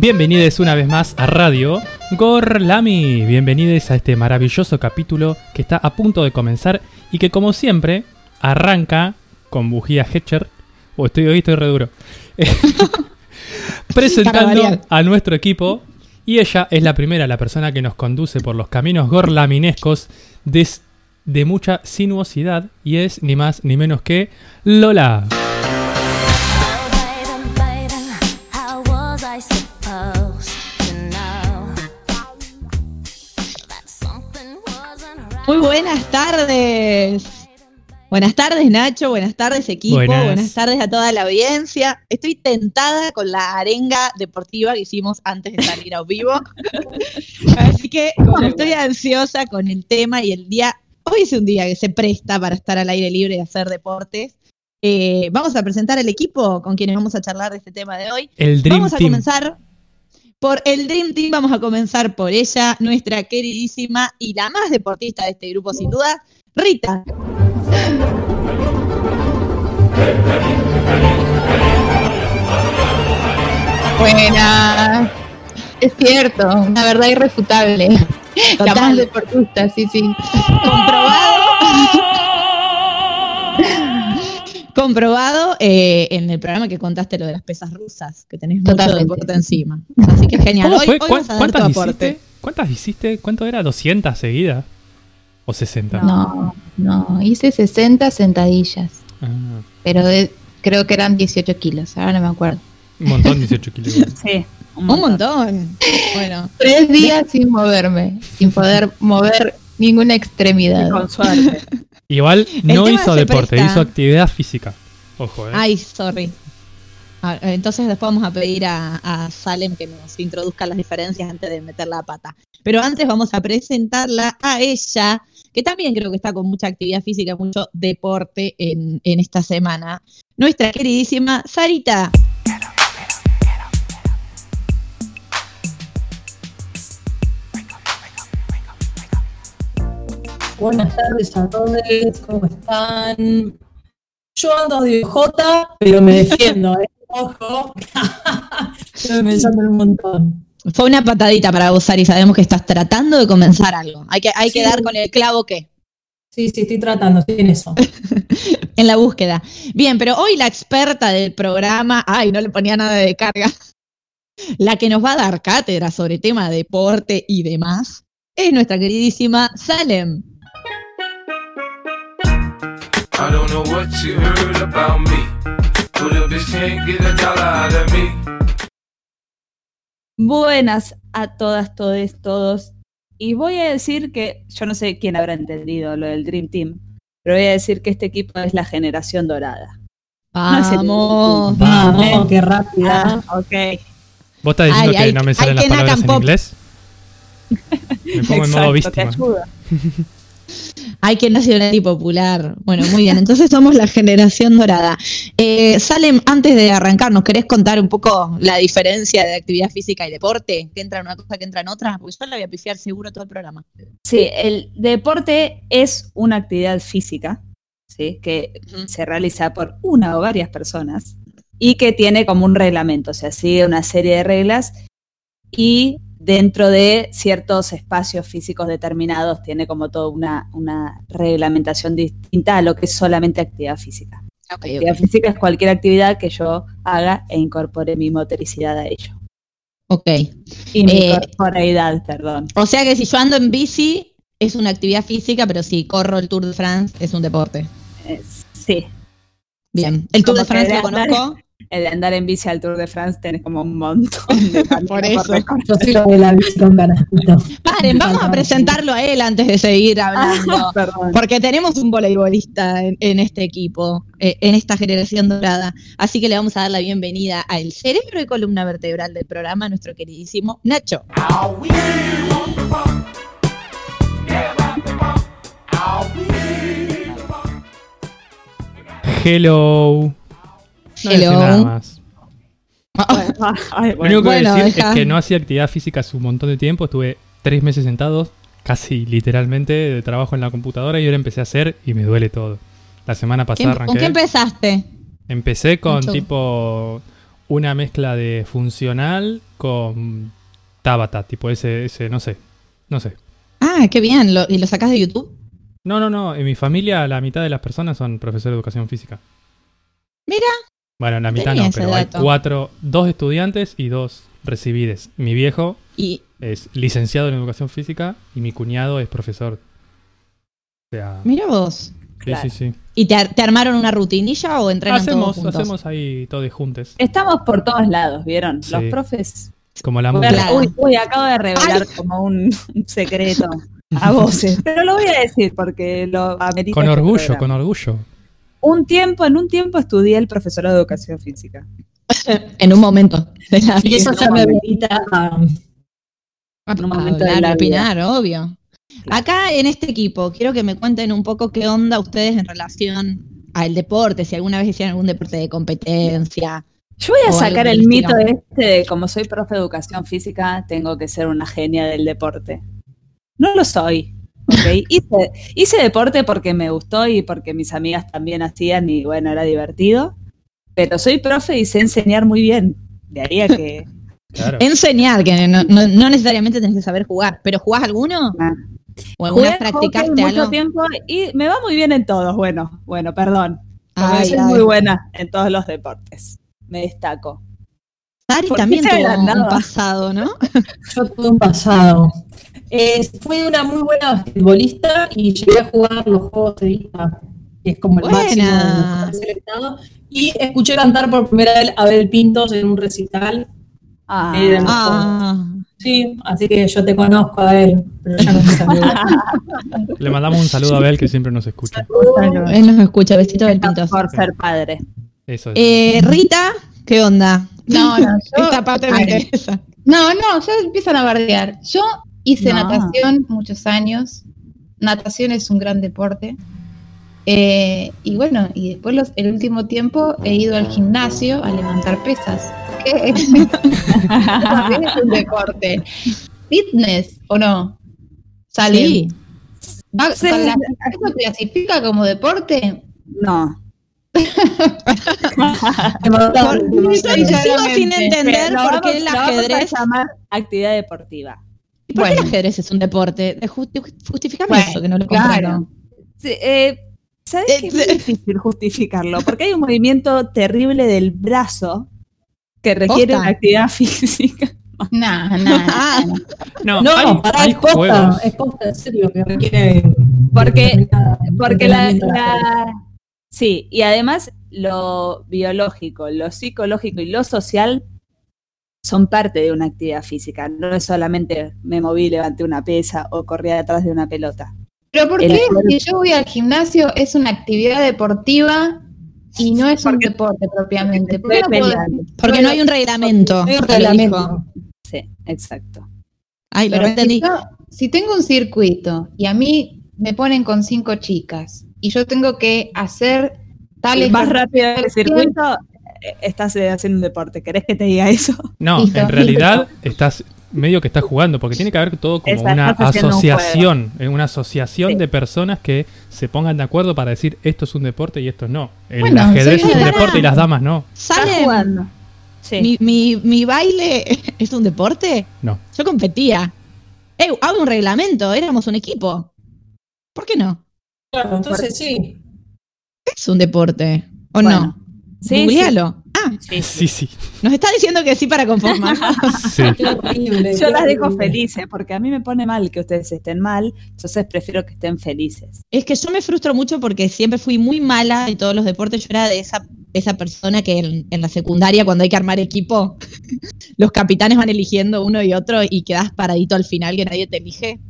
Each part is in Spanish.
Bienvenidos una vez más a Radio Gorlami. Bienvenidos a este maravilloso capítulo que está a punto de comenzar y que como siempre arranca con bujía Hetcher. O estoy hoy estoy re duro. Presentando a nuestro equipo y ella es la primera, la persona que nos conduce por los caminos gorlaminescos de, de mucha sinuosidad y es ni más ni menos que Lola. Muy buenas tardes. Buenas tardes Nacho, buenas tardes equipo, buenas. tardes a toda la audiencia. Estoy tentada con la arenga deportiva que hicimos antes de salir a vivo. Así que estoy ansiosa con el tema y el día, hoy es un día que se presta para estar al aire libre y hacer deportes. Eh, vamos a presentar el equipo con quienes vamos a charlar de este tema de hoy. El vamos a comenzar por el Dream Team. Vamos a comenzar por ella, nuestra queridísima y la más deportista de este grupo, sin duda, Rita. Buena. Es cierto, una verdad irrefutable. La más deportista, sí, sí. Comprobado. comprobado eh, en el programa que contaste lo de las pesas rusas, que tenés mucho deporte encima. Así que genial. Hoy, ¿Cuántas, hiciste? ¿Cuántas hiciste? ¿Cuánto era? ¿200 seguidas? ¿O 60? No, no, hice 60 sentadillas. Ah. Pero creo que eran 18 kilos, ahora no me acuerdo. Un montón, 18 kilos. sí. Un montón. Bueno. Tres días sin moverme, sin poder mover ninguna extremidad. con suerte. Igual no hizo deporte, hizo actividad física. Ojo, eh. Ay, sorry. Ah, entonces después vamos a pedir a, Salem que nos introduzca las diferencias antes de meter la pata. Pero antes vamos a presentarla a ella, que también creo que está con mucha actividad física, mucho deporte en, en esta semana. Nuestra queridísima Sarita. Buenas tardes a todos, ¿cómo están? Yo ando de J, pero me defiendo, ¿eh? Ojo. Estoy pensando un montón. Fue una patadita para gozar y sabemos que estás tratando de comenzar algo. Hay que, hay que dar con el clavo que. Sí, sí, estoy tratando, estoy en eso. en la búsqueda. Bien, pero hoy la experta del programa, ay, no le ponía nada de carga, la que nos va a dar cátedra sobre tema de deporte y demás, es nuestra queridísima Salem. I don't know what you heard about me. can't get a dollar out of me. Buenas a todas, todos, todos. Y voy a decir que yo no sé quién habrá entendido lo del Dream Team, pero voy a decir que este equipo es la generación dorada. Vamos, vamos, qué rápida. Ah, ok. ¿Vos estás diciendo que no me salen las palabras en inglés? Me pongo en modo víctima. Hay que nacional y popular. Bueno, muy bien. Entonces somos la generación dorada. Eh, Salem, antes de arrancar, ¿nos querés contar un poco la diferencia de actividad física y deporte? ¿Que entra en una cosa, que entra en otra? Porque yo la voy a pifiar seguro todo el programa. Sí, el deporte es una actividad física, ¿sí? Que se realiza por una o varias personas y que tiene como un reglamento, o sea, sigue una serie de reglas y dentro de ciertos espacios físicos determinados tiene como toda una, una reglamentación distinta a lo que es solamente actividad física. actividad física es cualquier actividad que yo haga e incorpore mi motoricidad a ello. Ok. Y mi eh, corporeidad, perdón. O sea que si yo ando en bici es una actividad física, pero si corro el Tour de France es un deporte. sí. Bien. El Tour de France lo conozco el de andar en bici al Tour de France tenés como un montón de Por eso. Yo soy lo de la bici con Paren, vamos a presentarlo a él antes de seguir hablando. porque tenemos un voleibolista en, este equipo, eh, en esta generación dorada. Así que le vamos a dar la bienvenida al cerebro y columna vertebral del programa, nuestro queridísimo Nacho. Hello. Hello. más. Lo único que voy a decir es que no hacía actividad física hace un montón de tiempo. Estuve tres meses sentado, casi literalmente, de trabajo en la computadora y ahora empecé a hacer y me duele todo. La semana pasada arranqué. ¿Con qué empezaste? Empecé con tipo una mezcla de funcional con Tabata, tipo ese, ese, no sé, no sé. Ah, qué bien. ¿Y lo sacás de YouTube? No, no, no. En mi familia la mitad de las personas son profesores de educación física. Mira. Bueno, la mitad no, pero hay cuatro, dos estudiantes y dos recibides. Mi viejo es licenciado en educación física y mi cuñado es profesor. Mira vos. Sí, sí, sí. ¿Y te, armaron una rutinilla o entrenan hacemos, todos juntos? Hacemos ahí todos juntos. Estamos por todos lados, ¿vieron? Los profes... Como la Uy, uy, acabo de revelar como un secreto a voces. Pero lo voy a decir porque lo amerita. Con este orgullo, con orgullo. Un tiempo, en un tiempo estudié el profesorado de educación física. en un momento. y eso ya me amerita a, en un momento de opinar, obvio. Acá en este equipo, quiero que me cuenten un poco qué onda ustedes en relación al deporte, si alguna vez hicieron algún deporte de competencia. Yo voy a sacar el mito este de como soy profe de educación física, tengo que ser una genia del deporte. No lo soy. ¿Okay? hice, hice deporte porque me gustó y porque mis amigas también hacían y bueno, era divertido. Pero soy profe y sé enseñar muy bien. De ahí a que Enseñar, que no, necesariamente tenés que saber jugar, pero ¿jugás alguno? Ah. ¿O alguna practicaste algo? tiempo y me va muy bien en todos. Bueno, bueno, perdón. soy muy buena en todos los deportes. Me destaco. Sari también tuvo un pasado, ¿no? Yo tuve un pasado. fui una muy buena basquetbolista y llegué a jugar los juegos de vista, que es como el máximo seleccionado. Y escuché cantar por primera vez a Abel Pintos en un recital Ah, ah. Sí, así que yo te conozco a él, pero ya no Le mandamos un saludo a Abel que siempre nos escucha. Él nos escucha, besito del pinto. Por ser padre. Eso eh, Rita, ¿qué onda? No, no, yo, Esta parte me interesa. No, no, ya empiezan a bardear. Yo hice natación muchos años. Natación es un gran deporte. Eh, y bueno, y después los, el último tiempo he ido al gimnasio a levantar pesas. ¿Qué? También es un deporte. ¿Fitness o no? ¿Sale? Sí. ¿Eso clasifica como deporte? No. Sigo sin entender por qué el ajedrez. actividad deportiva. ¿Por qué el ajedrez es un deporte? Justificame eso, que no lo claro. Sí, eh, ¿Sabes qué es muy difícil justificarlo? Porque hay un movimiento terrible del brazo que requiere una actividad física. No, no, no. No, hay, para hay juegos. es en serio, que requiere. Porque, porque la, Sí, y además lo biológico, lo psicológico y lo social son parte de una actividad física. No es solamente me moví, levanté una pesa o corrí detrás de una pelota. Pero ¿por qué si yo voy al gimnasio es una actividad deportiva y no es un deporte propiamente? porque no hay un reglamento. Hay un reglamento. Sí, exacto. Ay, pero entendí. Si, tengo un circuito y a mí me ponen con cinco chicas y yo tengo que hacer tales... Más rápido el circuito, eh, estás haciendo un deporte. ¿Querés que te diga eso? No, en realidad estás medio que está jugando, porque tiene que haber todo como una asociación, eh, una asociación de personas que se pongan de acuerdo para decir esto es un deporte y esto no. El ajedrez es un deporte y las damas no. Sale jugando. Mi, mi, baile es un deporte? No. Yo competía. Eh, hago un reglamento, éramos un equipo. ¿Por qué no? Claro, entonces sí. Es un deporte, ¿o no? Sí, Googlealo. Ah, sí, sí. Nos está diciendo que sí para conformar. sí. Yo las dejo felices porque a mí me pone mal que ustedes estén mal, entonces prefiero que estén felices. Es que yo me frustro mucho porque siempre fui muy mala en todos los deportes. Yo era de esa, esa persona que en, la secundaria, cuando hay que armar equipo, los capitanes van eligiendo uno y otro y quedas paradito al final que nadie te elige.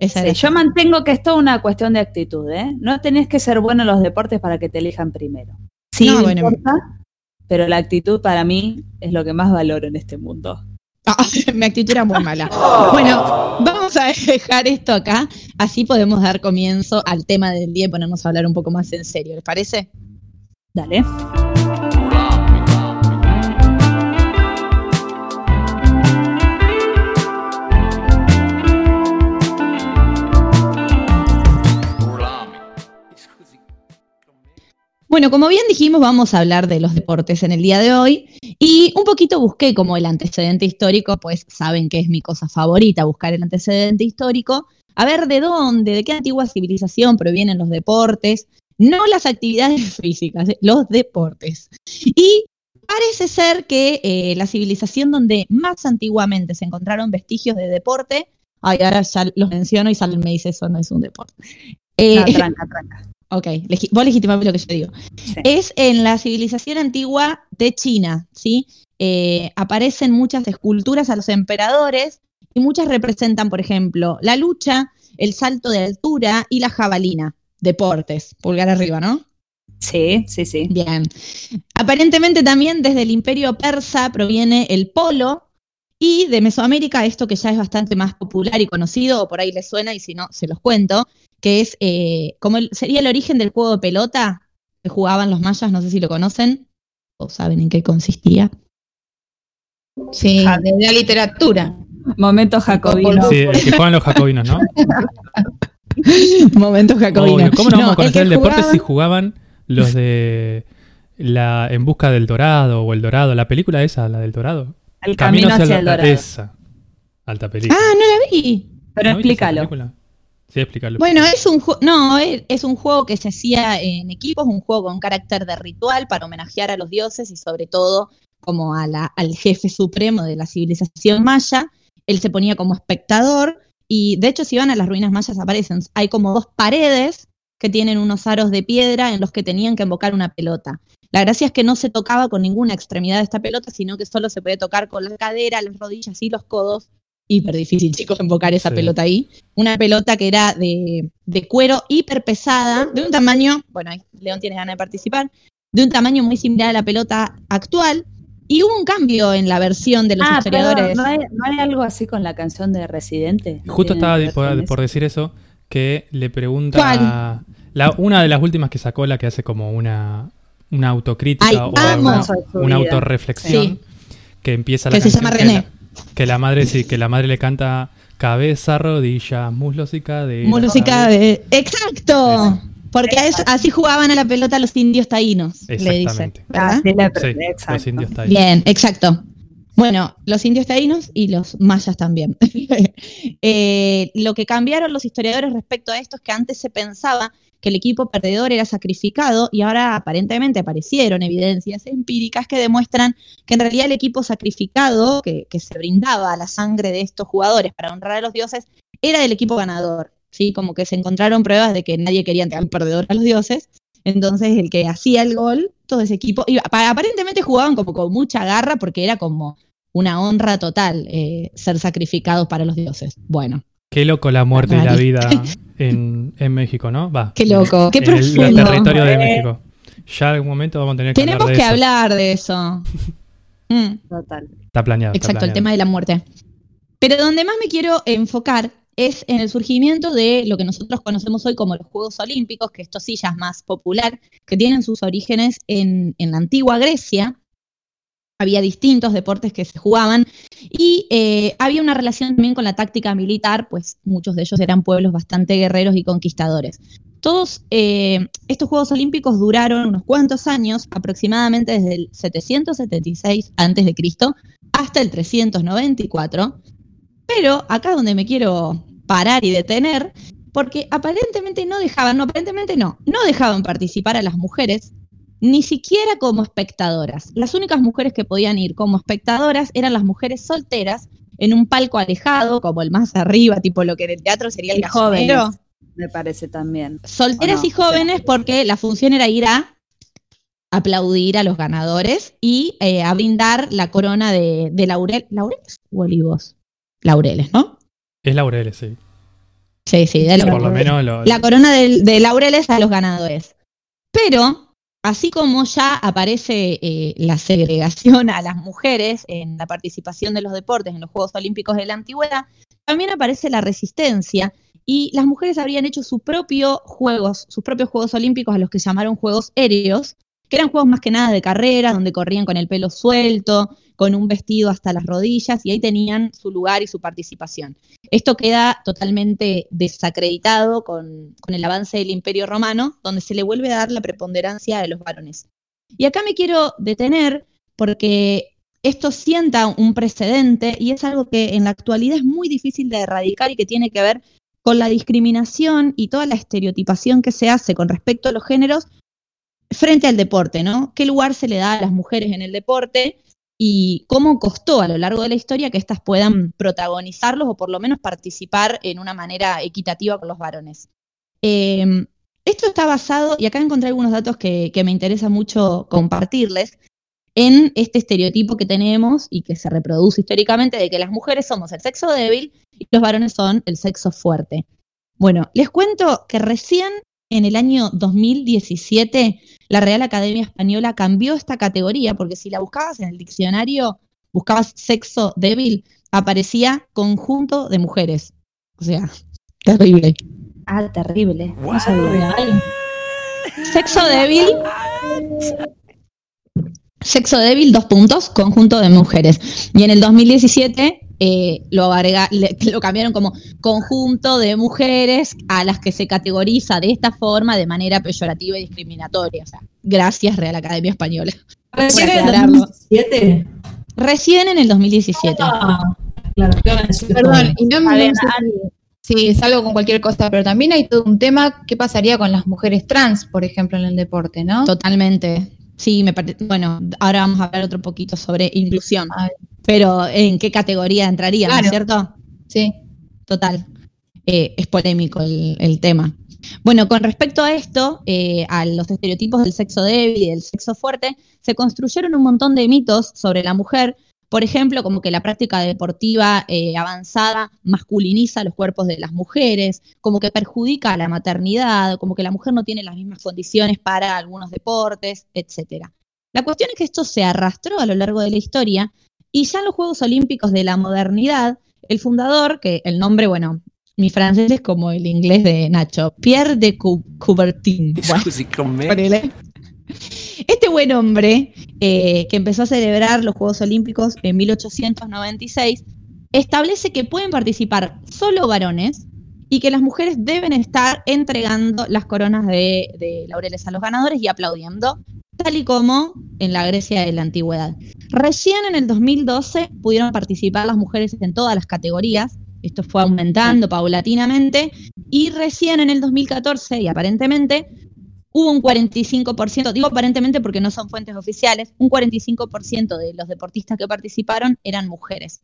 Yo mantengo que es toda una cuestión de actitud, ¿eh? No tenés que ser bueno en los deportes para que te elijan primero. Sí, no, importa, pero la actitud para mí es lo que más valoro en este mundo. Ah, mi actitud era muy mala. Bueno, vamos a dejar esto acá, así podemos dar comienzo al tema del día y ponernos a hablar un poco más en serio, ¿les parece? Dale. Bueno, como bien dijimos, vamos a hablar de los deportes en el día de hoy y un poquito busqué como el antecedente histórico, pues saben que es mi cosa favorita, buscar el antecedente histórico, a ver de dónde, de qué antigua civilización provienen los deportes, no las actividades físicas, eh, los deportes. Y parece ser que eh, la civilización donde más antiguamente se encontraron vestigios de deporte, ay, ahora ya los menciono y Sal me dice eso no es un deporte. Eh, tranca, tranca. Ok, vos legitimame lo que yo digo. Es en la civilización antigua de China, ¿sí? Eh, aparecen muchas esculturas a los emperadores y muchas representan, por ejemplo, la lucha, el salto de altura y la jabalina. Deportes, pulgar arriba, ¿no? Sí, sí, sí. Bien. Aparentemente también desde el imperio persa proviene el polo y de Mesoamérica esto que ya es bastante más popular y conocido, o por ahí les suena y si no, se los cuento, que es eh, como sería el origen del juego de pelota que jugaban los mayas, no sé si lo conocen o saben en qué consistía. Sí, de la literatura. Momentos jacobinos. Sí, que juegan los jacobinos, ¿no? Momentos jacobinos. ¿Cómo no, vamos a conocer el, deporte si jugaban los de la En busca del Dorado o El Dorado? La película esa, la del Dorado. El camino, hacia, el Dorado. Esa. Alta película. Ah, no la vi. Pero explícalo. Sí, explícalo. Bueno, es un no, es un juego que se hacía en equipos, un juego con carácter de ritual para homenajear a los dioses y sobre todo como a la, al jefe supremo de la civilización maya. Él se ponía como espectador y de hecho si van a las ruinas mayas aparecen, hay como dos paredes que tienen unos aros de piedra en los que tenían que invocar una pelota. La gracia es que no se tocaba con ninguna extremidad de esta pelota, sino que solo se puede tocar con la cadera, las rodillas y los codos hiper difícil, chicos, invocar esa pelota ahí. Una pelota que era de, cuero hiper pesada, de un tamaño, bueno, León tiene ganas de participar, de un tamaño muy similar a la pelota actual. Y hubo un cambio en la versión de los ah, historiadores. ¿no, hay, algo así con la canción de Residente? Justo estaba por, decir eso, que le pregunta. La, una de las últimas que sacó, la que hace como una, una autocrítica o una, autorreflexión, que empieza la Que se llama René. Que la madre sí, que la madre le canta cabeza, rodilla, muslos y cadera. Muslos y cadera. Exacto. Porque así jugaban a la pelota los indios taínos, le dicen. Ah, los indios taínos. Bien, exacto. Bueno, los indios taínos y los mayas también. Eh, lo que cambiaron los historiadores respecto a esto es que antes se pensaba que el equipo perdedor era sacrificado y ahora aparentemente aparecieron evidencias empíricas que demuestran que en realidad el equipo sacrificado que, se brindaba a la sangre de estos jugadores para honrar a los dioses era del equipo ganador, ¿sí? Como que se encontraron pruebas de que nadie quería entregar perdedor a los dioses, entonces el que hacía el gol, todo ese equipo, y aparentemente jugaban como con mucha garra porque era como una honra total eh, ser sacrificados para los dioses. Bueno. Qué loco la muerte y la vida en, México, ¿no? Va. Qué loco, qué profundo. El, territorio de México. Ya en algún momento vamos a tener que Tenemos hablar de que hablar de eso. Mm. Total. Está planeado. Exacto, el tema de la muerte. Pero donde más me quiero enfocar es en el surgimiento de lo que nosotros conocemos hoy como los Juegos Olímpicos, que esto sí ya es más popular, que tienen sus orígenes en, en la antigua Grecia, había distintos deportes que se jugaban y eh, había una relación también con la táctica militar, pues muchos de ellos eran pueblos bastante guerreros y conquistadores. Todos eh, estos Juegos Olímpicos duraron unos cuantos años, aproximadamente desde el 776 a.C. hasta el 394, pero acá donde me quiero parar y detener, porque aparentemente no dejaban, no, aparentemente no, no dejaban participar a las mujeres ni siquiera como espectadoras. Las únicas mujeres que podían ir como espectadoras eran las mujeres solteras en un palco alejado, como el más arriba, tipo lo que en el teatro sería el joven. Me parece también. Solteras y jóvenes porque la función era ir a aplaudir a los ganadores y eh, a brindar la corona de, laurel. ¿Laureles o olivos? Laureles, ¿no? Es laureles, sí. Sí, sí, de Por lo menos la corona de laureles a los ganadores. Pero Así como ya aparece eh, la segregación a las mujeres en la participación de los deportes en los Juegos Olímpicos de la Antigüedad, también aparece la resistencia y las mujeres habrían hecho sus propios juegos, sus propios Juegos Olímpicos a los que llamaron Juegos Aéreos, que eran juegos más que nada de carrera, donde corrían con el pelo suelto, con un vestido hasta las rodillas, y ahí tenían su lugar y su participación. Esto queda totalmente desacreditado con, con el avance del Imperio Romano, donde se le vuelve a dar la preponderancia de los varones. Y acá me quiero detener porque esto sienta un precedente y es algo que en la actualidad es muy difícil de erradicar y que tiene que ver con la discriminación y toda la estereotipación que se hace con respecto a los géneros frente al deporte, ¿no? ¿Qué lugar se le da a las mujeres en el deporte y cómo costó a lo largo de la historia que éstas puedan protagonizarlos o por lo menos participar en una manera equitativa con los varones? Em, esto está basado, y acá encontré algunos datos que, que me interesa mucho compartirles, en este estereotipo que tenemos y que se reproduce históricamente de que las mujeres somos el sexo débil y los varones son el sexo fuerte. Bueno, les cuento que recién en el año 2017 la Real Academia Española cambió esta categoría porque si la buscabas en el diccionario, buscabas sexo débil, aparecía conjunto de mujeres. O sea, terrible. Ah, terrible. Sexo débil Sexo débil, dos puntos, conjunto de mujeres. Y en el 2017 eh, lo, lo cambiaron como conjunto de mujeres a las que se categoriza de esta forma de manera peyorativa y discriminatoria. O sea, gracias Real Academia Española. ¿Recién en el 2017? Recién en el 2017. Ah, claro, Perdón, y no me Sí, salgo con cualquier cosa, pero también hay todo un tema, ¿qué pasaría con las mujeres trans, por ejemplo, en el deporte, no? Totalmente. Sí, me parece. Bueno, ahora vamos a hablar otro poquito sobre inclusión. Pero ¿en qué categoría entraría, ¿no es cierto? Sí. Total. Eh, es polémico el, tema. Bueno, con respecto a esto, eh, a los estereotipos del sexo débil y del sexo fuerte, se construyeron un montón de mitos sobre la mujer por ejemplo, como que la práctica deportiva eh, avanzada masculiniza los cuerpos de las mujeres, como que perjudica a la maternidad, como que la mujer no tiene las mismas condiciones para algunos deportes, etc. La cuestión es que esto se arrastró a lo largo de la historia y ya en los Juegos Olímpicos de la modernidad, el fundador, que el nombre, bueno, mi francés es como el inglés de Nacho, Pierre de Coubertin. Este buen hombre, eh, que empezó a celebrar los Juegos Olímpicos en 1896, establece que pueden participar solo varones y que las mujeres deben estar entregando las coronas de, laureles a los ganadores y aplaudiendo, tal y como en la Grecia de la antigüedad. Recién en el 2012 pudieron participar las mujeres en todas las categorías, esto fue aumentando paulatinamente, y recién en el 2014, y aparentemente, hubo un 45%, digo aparentemente porque no son fuentes oficiales, un 45% de los deportistas que participaron eran mujeres.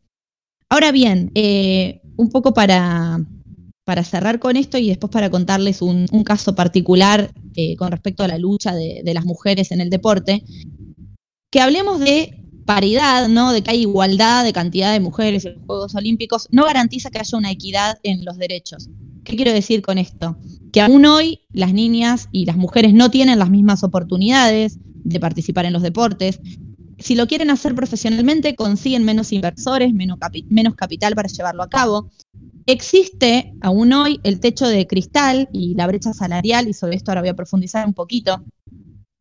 Ahora bien, eh, un poco para, cerrar con esto y después para contarles un, caso particular eh, con respecto a la lucha de, de, las mujeres en el deporte, que hablemos de paridad, ¿no? de que hay igualdad de cantidad de mujeres en los Juegos Olímpicos, no garantiza que haya una equidad en los derechos. ¿Qué quiero decir con esto? Que aún hoy las niñas y las mujeres no tienen las mismas oportunidades de participar en los deportes. Si lo quieren hacer profesionalmente, consiguen menos inversores, menos, capital para llevarlo a cabo. Existe aún hoy el techo de cristal y la brecha salarial, y sobre esto ahora voy a profundizar un poquito.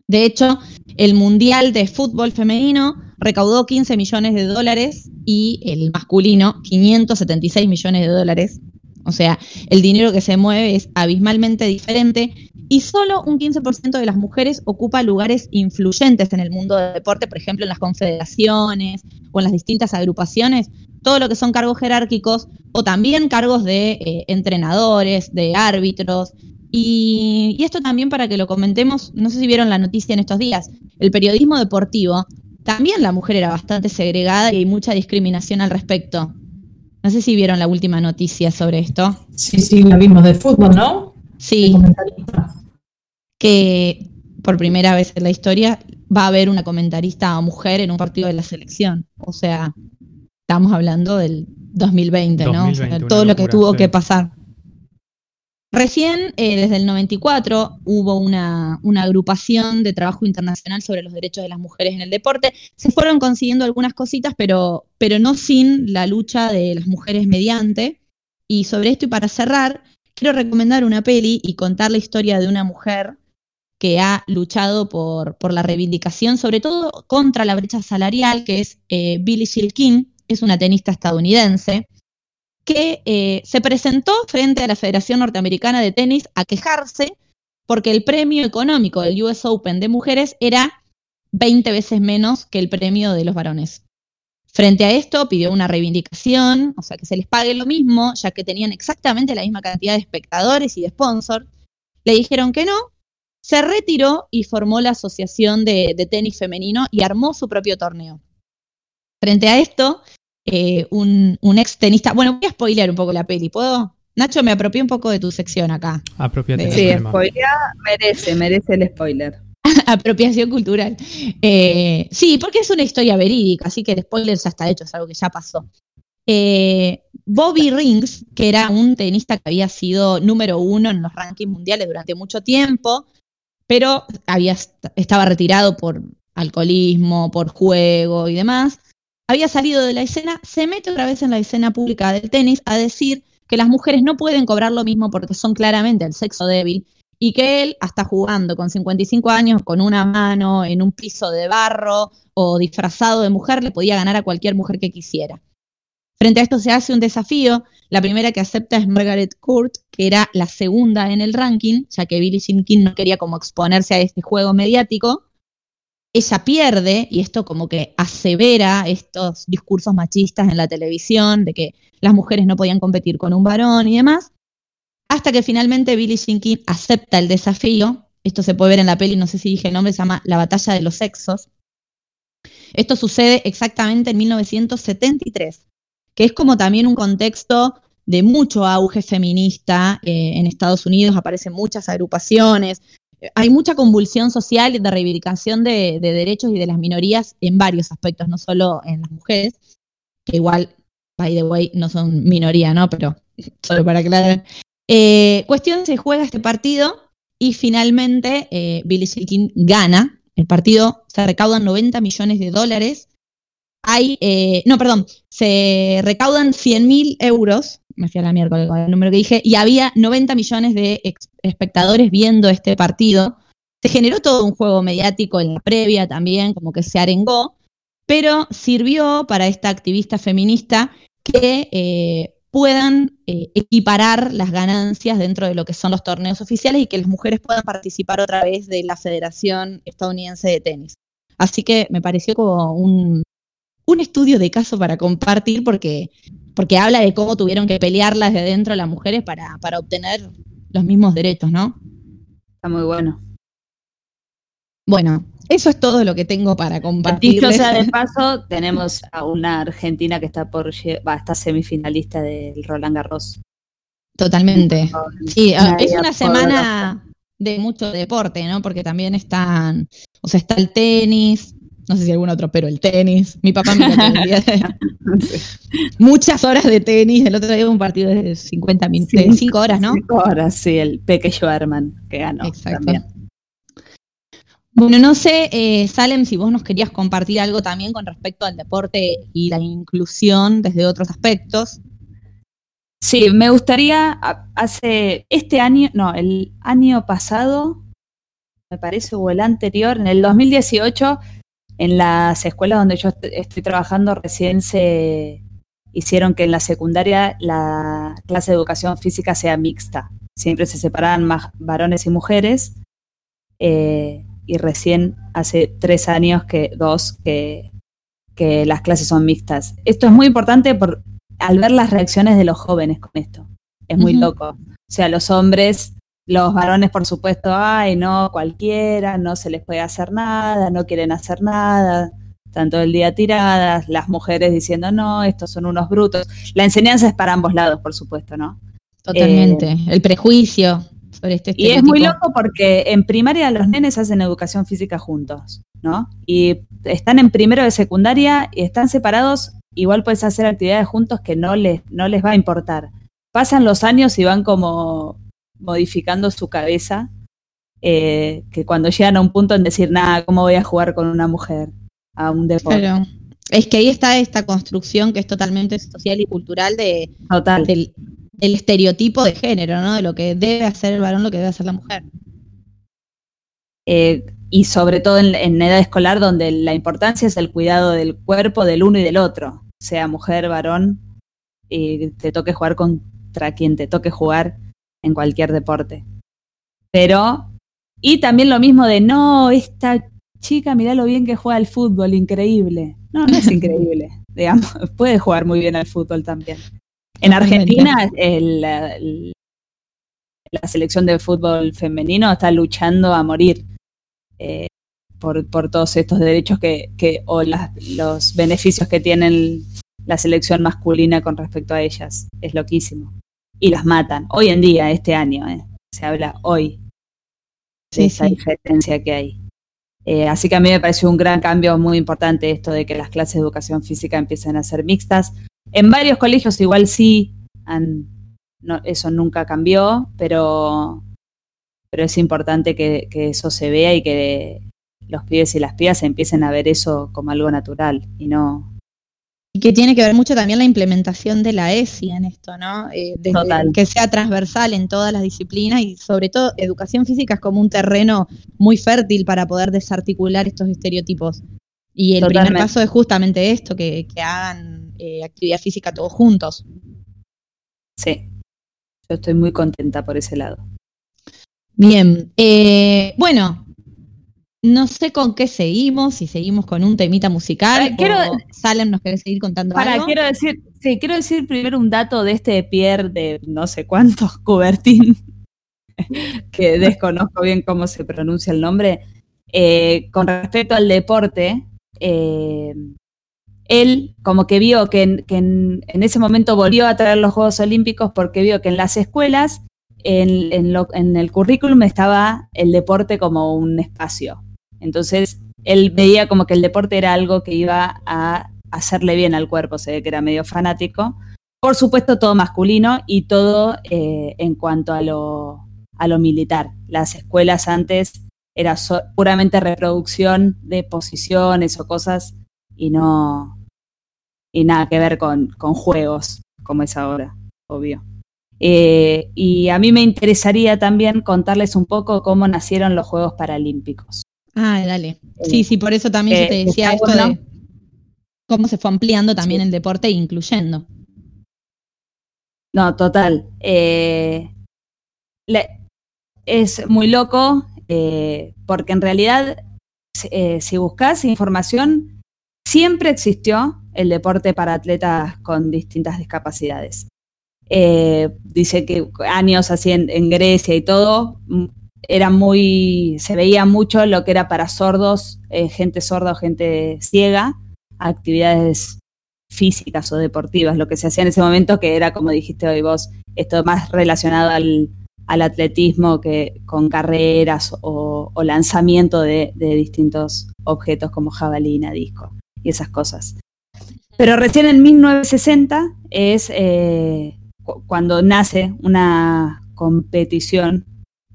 De hecho, el Mundial de Fútbol Femenino recaudó 15 millones de dólares y el masculino 576 millones de dólares. O sea, el dinero que se mueve es abismalmente diferente y solo un 15% de las mujeres ocupa lugares influyentes en el mundo del deporte, por ejemplo, en las confederaciones o en las distintas agrupaciones, todo lo que son cargos jerárquicos o también cargos de eh, entrenadores, de árbitros. Y, y esto también para que lo comentemos, no sé si vieron la noticia en estos días, el periodismo deportivo, también la mujer era bastante segregada y hay mucha discriminación al respecto. No sé si vieron la última noticia sobre esto. Sí, sí, la vimos de fútbol, ¿no? Sí. Que por primera vez en la historia va a haber una comentarista mujer en un partido de la selección. O sea, estamos hablando del 2020, ¿no? todo lo que tuvo que pasar. Recién, eh, desde el 94, hubo una, agrupación de trabajo internacional sobre los derechos de las mujeres en el deporte. Se fueron consiguiendo algunas cositas, pero, pero no sin la lucha de las mujeres mediante. Y sobre esto, y para cerrar, quiero recomendar una peli y contar la historia de una mujer que ha luchado por, por, la reivindicación, sobre todo contra la brecha salarial, que es eh, Billie King, es una tenista estadounidense, que eh, se presentó frente a la Federación Norteamericana de Tenis a quejarse porque el premio económico del US Open de mujeres era 20 veces menos que el premio de los varones. Frente a esto, pidió una reivindicación, o sea, que se les pague lo mismo, ya que tenían exactamente la misma cantidad de espectadores y de sponsors. Le dijeron que no, se retiró y formó la Asociación de, Tenis Femenino y armó su propio torneo. Frente a esto, eh, un, ex tenista, bueno, voy a spoilear un poco la peli, ¿puedo? Nacho, me apropié un poco de tu sección acá. Apropiate. Sí, spoiler merece, merece el spoiler. Apropiación cultural. Eh, sí, porque es una historia verídica, así que el spoiler ya está hecho, es algo que ya pasó. Eh, Bobby Rings, que era un tenista que había sido número uno en los rankings mundiales durante mucho tiempo, pero había, estaba retirado por alcoholismo, por juego y demás, había salido de la escena, se mete otra vez en la escena pública del tenis a decir que las mujeres no pueden cobrar lo mismo porque son claramente el sexo débil y que él, hasta jugando con 55 años, con una mano en un piso de barro o disfrazado de mujer, le podía ganar a cualquier mujer que quisiera. Frente a esto se hace un desafío. La primera que acepta es Margaret Court, que era la segunda en el ranking, ya que Billie Jean King no quería como exponerse a este juego mediático. Ella pierde, y esto como que asevera estos discursos machistas en la televisión, de que las mujeres no podían competir con un varón y demás hasta que finalmente Billie Jean King acepta el desafío. Esto se puede ver en la peli, no sé si dije el nombre, se llama La batalla de los sexos. Esto sucede exactamente en 1973, que es como también un contexto de mucho auge feminista eh, en Estados Unidos, aparecen muchas agrupaciones, hay mucha convulsión social y de reivindicación de, de, derechos y de las minorías en varios aspectos, no solo en las mujeres, que igual, by the way, no son minoría, ¿no? Pero solo para aclarar. Eh, cuestión, se juega este partido y finalmente eh, Billy Silkin gana. El partido se recaudan 90 millones de dólares. Hay, eh, no, perdón, se recaudan 100 mil euros, me fui a la miércoles con el número que dije, y había 90 millones de espectadores viendo este partido. Se generó todo un juego mediático en la previa también, como que se arengó, pero sirvió para esta activista feminista que eh, puedan eh, equiparar las ganancias dentro de lo que son los torneos oficiales y que las mujeres puedan participar otra vez de la Federación Estadounidense de Tenis. Así que me pareció como un, estudio de caso para compartir porque, porque habla de cómo tuvieron que pelearlas de dentro las mujeres para, para obtener los mismos derechos, ¿no? Está muy bueno. Bueno, eso es todo lo que tengo para compartir. Dicho sea de paso, tenemos a una argentina que está por va, está semifinalista del Roland Garros. Totalmente. Sí, ah, es una semana de mucho deporte, ¿no? Porque también están, o sea, está el tenis, no sé si algún otro, pero el tenis. Mi papá me día muchas horas de tenis. El otro día un partido de 50 minutos, de 5 horas, ¿no? 5 horas, sí, el pequeño Herman que ganó. Exacto. Bueno, no sé, eh, Salem, si vos nos querías compartir algo también con respecto al deporte y la inclusión desde otros aspectos. Sí, me gustaría, hace este año, no, el año pasado, me parece, o el anterior, en el 2018, en las escuelas donde yo estoy trabajando, recién se hicieron que en la secundaria la clase de educación física sea mixta. Siempre se separaban más varones y mujeres. Eh, y recién hace tres años que dos que, que las clases son mixtas. Esto es muy importante por, al ver las reacciones de los jóvenes con esto. Es muy loco. O sea, los hombres, los varones, por supuesto, ay, no, cualquiera, no se les puede hacer nada, no quieren hacer nada, están todo el día tiradas, las mujeres diciendo, no, estos son unos brutos. La enseñanza es para ambos lados, por supuesto, ¿no? Totalmente. Eh, el prejuicio. Este y es muy loco porque en primaria los nenes hacen educación física juntos, ¿no? Y están en primero de secundaria y están separados, igual puedes hacer actividades juntos que no les, no les va a importar. Pasan los años y van como modificando su cabeza, eh, que cuando llegan a un punto en decir, nada, ¿cómo voy a jugar con una mujer a un deporte? Es que ahí está esta construcción que es totalmente social y cultural de, Total el estereotipo de género, ¿no? De lo que debe hacer el varón, lo que debe hacer la mujer. Eh, y sobre todo en, edad escolar, donde la importancia es el cuidado del cuerpo del uno y del otro, sea mujer, varón, y te toque jugar contra quien te toque jugar en cualquier deporte. Pero, y también lo mismo de, no, esta chica, mirá lo bien que juega al fútbol, increíble. No, no es increíble, digamos, puede jugar muy bien al fútbol también. En Argentina, la selección de fútbol femenino está luchando a morir eh, por, todos estos derechos que, o los beneficios que tienen la selección masculina con respecto a ellas. Es loquísimo. Y las matan. Hoy en día, este año, eh, se habla hoy de esa diferencia que hay. Eh, así que a mí me pareció un gran cambio muy importante esto de que las clases de educación física empiecen a ser mixtas. En varios colegios igual sí, eso nunca cambió, pero pero es importante que, eso se vea y que los pibes y las pibas empiecen a ver eso como algo natural y no... Y que tiene que ver mucho también la implementación de la ESI en esto, ¿no? Eh, que sea transversal en todas las disciplinas y sobre todo educación física es como un terreno muy fértil para poder desarticular estos estereotipos. Y el primer paso es justamente esto, que, hagan eh, actividad física todos juntos. Sí, yo estoy muy contenta por ese lado. Bien, eh, bueno, no sé con qué seguimos, si seguimos con un temita musical. quiero, Salem, ¿nos querés seguir contando para, Quiero decir, sí, quiero decir primero un dato de este Pierre de no sé cuántos, Coubertin, que desconozco bien cómo se pronuncia el nombre. Eh, con respecto al deporte, eh, él como que vio que, en, en, ese momento volvió a traer los Juegos Olímpicos porque vio que en las escuelas en, el currículum estaba el deporte como un espacio. Entonces, él veía como que el deporte era algo que iba a hacerle bien al cuerpo, se ve que era medio fanático. Por supuesto, todo masculino y todo eh, en cuanto a lo, militar. Las escuelas antes era puramente reproducción de posiciones o cosas y no y nada que ver con, con juegos como es ahora, obvio. Eh, y a mí me interesaría también contarles un poco cómo nacieron los Juegos Paralímpicos. Ah, dale. Sí, sí, por eso también te decía esto de cómo se fue ampliando también el deporte e incluyendo. No, total. Eh, es muy loco eh, porque en realidad, si buscas información, siempre existió el deporte para atletas con distintas discapacidades. Eh, dice que años así en, Grecia y todo, era muy, se veía mucho lo que era para sordos, eh, gente sorda o gente ciega, actividades físicas o deportivas, lo que se hacía en ese momento, que era, como dijiste hoy vos, esto más relacionado al, atletismo que con carreras o, lanzamiento de, distintos objetos como jabalina, disco y esas cosas. Pero recién en 1960 es eh, cuando nace una competición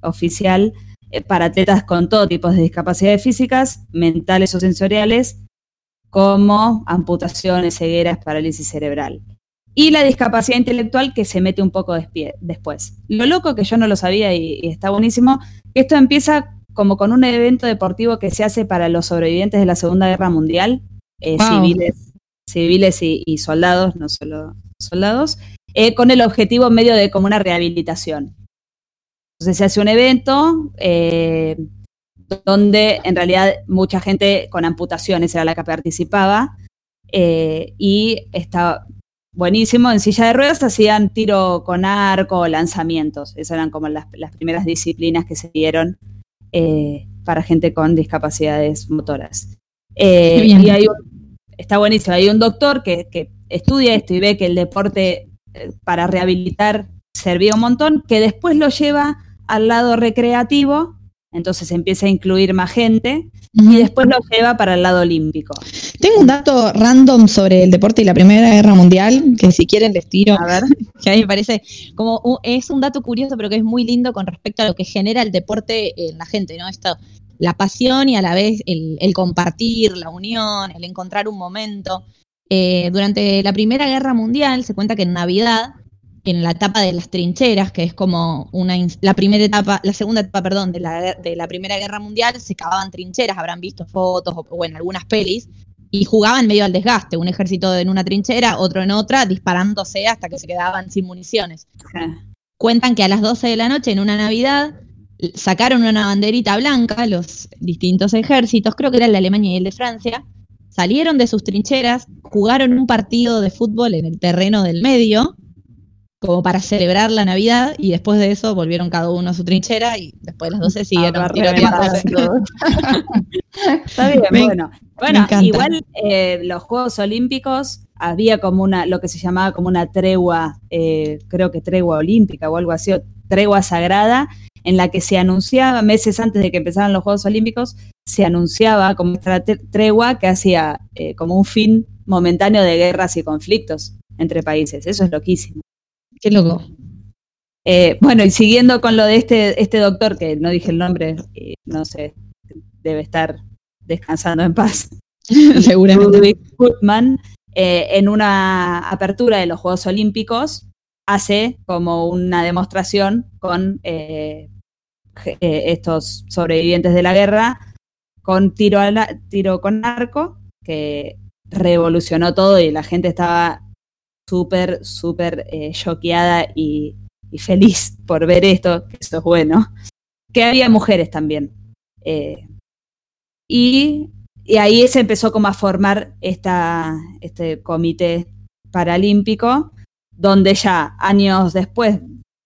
oficial eh, para atletas con todo tipo de discapacidades físicas, mentales o sensoriales, como amputaciones, cegueras, parálisis cerebral. Y la discapacidad intelectual que se mete un poco después. Lo loco que yo no lo sabía y, está buenísimo, que esto empieza como con un evento deportivo que se hace para los sobrevivientes de la Segunda Guerra Mundial, eh, civiles, civiles y, soldados, no solo soldados, eh, con el objetivo medio de como una rehabilitación. Entonces se hace un evento eh, donde en realidad mucha gente con amputaciones era la que participaba eh, y está buenísimo. En silla de ruedas hacían tiro con arco, lanzamientos. Esas eran como las, primeras disciplinas que se dieron para gente con discapacidades motoras. y hay está buenísimo. Hay un doctor que, que estudia esto y ve que el deporte para rehabilitar servía un montón, que después lo lleva al lado recreativo, entonces empieza a incluir más gente, y después lo lleva para el lado olímpico. Tengo un dato random sobre el deporte y la Primera Guerra Mundial, que si quieren les tiro. A ver. Que a mí me parece como es un dato curioso, pero que es muy lindo con respecto a lo que genera el deporte en la gente, ¿no? Esto, la pasión y a la vez el compartir, la unión, el encontrar un momento. Eh, durante la Primera Guerra Mundial se cuenta que en Navidad en la etapa de las trincheras, que es como una la primera etapa, la segunda etapa, perdón, de la, de la Primera Guerra Mundial, se cavaban trincheras, habrán visto fotos o, bueno, algunas pelis, y jugaban medio al desgaste, un ejército en una trinchera, otro en otra, disparándose hasta que se quedaban sin municiones. Cuentan que a las 12 de la noche, en una Navidad, sacaron una banderita blanca, los distintos ejércitos, creo que era el de Alemania y el de Francia, salieron de sus trincheras, jugaron un partido de fútbol en el terreno del medio, como para celebrar la Navidad y después de eso volvieron cada uno a su trinchera y después de las 12 siguieron Está bien, bueno. Bueno, igual eh, los Juegos Olímpicos había como una, lo que se llamaba como una tregua, eh, creo que tregua olímpica o algo así, tregua sagrada, en la que se anunciaba, meses antes de que empezaran los Juegos Olímpicos, se anunciaba como esta tregua que hacía eh, como un fin momentáneo de guerras y conflictos entre países. Eso es loquísimo. Qué loco. Eh, bueno, y siguiendo con lo de este, este doctor, que no dije el nombre, no sé, debe estar descansando en paz. Seguramente. Goodman, eh, en una apertura de los Juegos Olímpicos, hace como una demostración con eh, estos sobrevivientes de la guerra, con tiro, tiro con arco, que revolucionó todo y la gente estaba súper, súper eh, choqueada y, feliz por ver esto, que esto es bueno, que había mujeres también. Eh, y, ahí se empezó como a formar esta, este comité paralímpico, donde ya años después,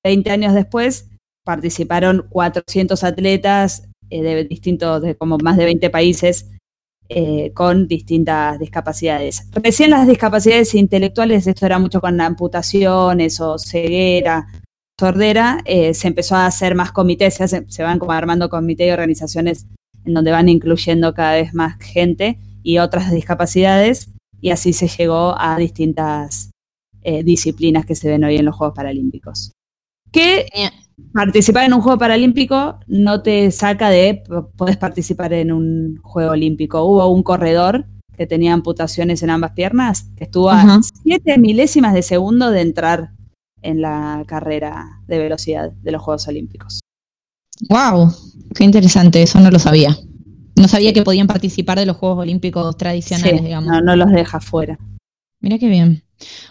20 años después, participaron 400 atletas eh, de distintos, de como más de 20 países eh, con distintas discapacidades. Recién las discapacidades intelectuales, esto era mucho con amputaciones o ceguera, sordera, eh, se empezó a hacer más comités, se, van como armando comités y organizaciones en donde van incluyendo cada vez más gente y otras discapacidades, y así se llegó a distintas eh, disciplinas que se ven hoy en los Juegos Paralímpicos. Que participar en un juego paralímpico no te saca de, podés participar en un juego olímpico. Hubo un corredor que tenía amputaciones en ambas piernas, que estuvo a siete milésimas de segundo de entrar en la carrera de velocidad de los Juegos Olímpicos. ¡Wow! Qué interesante, eso no lo sabía. No sabía que podían participar de los Juegos Olímpicos tradicionales, digamos. No, no los deja fuera. Mira qué bien.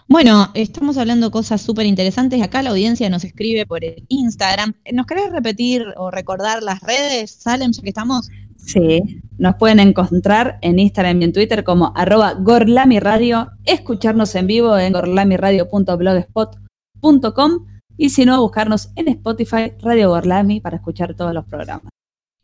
Bueno, estamos hablando cosas súper interesantes. Acá la audiencia nos escribe por Instagram. ¿Nos querés repetir o recordar las redes, Salem, ya que estamos? Sí, nos pueden encontrar en Instagram y en Twitter como arroba gorlamiradio, escucharnos en vivo en gorlamiradio.blogspot.com y si no, buscarnos en Spotify Radio Gorlami para escuchar todos los programas.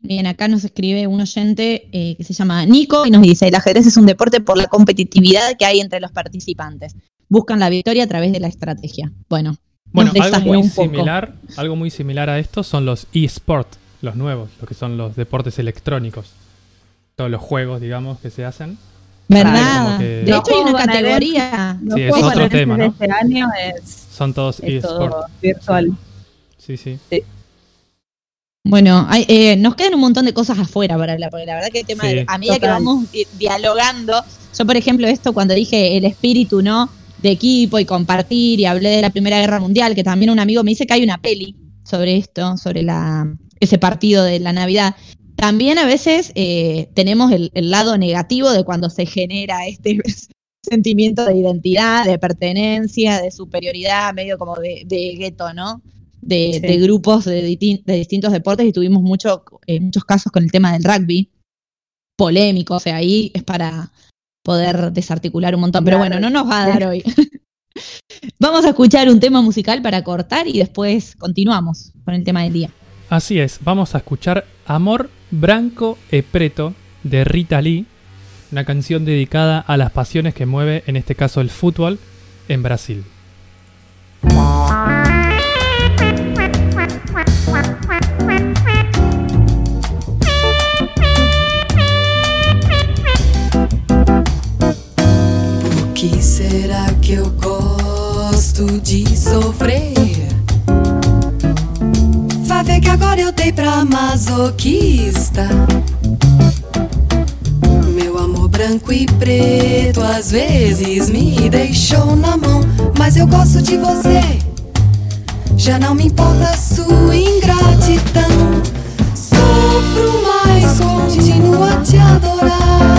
Bien, acá nos escribe un oyente eh, que se llama Nico y nos dice, el ajedrez es un deporte por la competitividad que hay entre los participantes. Buscan la victoria a través de la estrategia. Bueno, bueno algo muy similar, algo muy similar a esto son los eSports, los nuevos, los que son los deportes electrónicos. Todos los juegos, digamos, que se hacen. ¿Verdad? De hecho hay una categoría. Sí, es otro tema, ¿no? Este año son todos eSports. Virtual. sí. sí. sí. Bueno, eh, nos quedan un montón de cosas afuera para hablar, porque la verdad que el tema de, a medida que vamos dialogando, yo por ejemplo esto cuando dije el espíritu, ¿no? De equipo y compartir y hablé de la Primera Guerra Mundial, que también un amigo me dice que hay una peli sobre esto, sobre la, ese partido de la Navidad. También a veces eh, tenemos el, lado negativo de cuando se genera este sentimiento de identidad, de pertenencia, de superioridad, medio como de, de gueto, ¿no? De, grupos de, distintos deportes y tuvimos mucho, eh, muchos casos con el tema del rugby, polémico, o sea, ahí es para poder desarticular un montón, pero bueno, no nos va a dar hoy. Vamos a escuchar un tema musical para cortar y después continuamos con el tema del día. Así es, vamos a escuchar Amor Branco e Preto de Rita Lee, una canción dedicada a las pasiones que mueve, en este caso el fútbol, en Brasil. Será que eu gosto de sofrer? Vai ver que agora eu dei pra masoquista. Meu amor branco e preto às vezes me deixou na mão, mas eu gosto de você. Já não me importa sua ingratidão. Sofro, mas continuo a te adorar.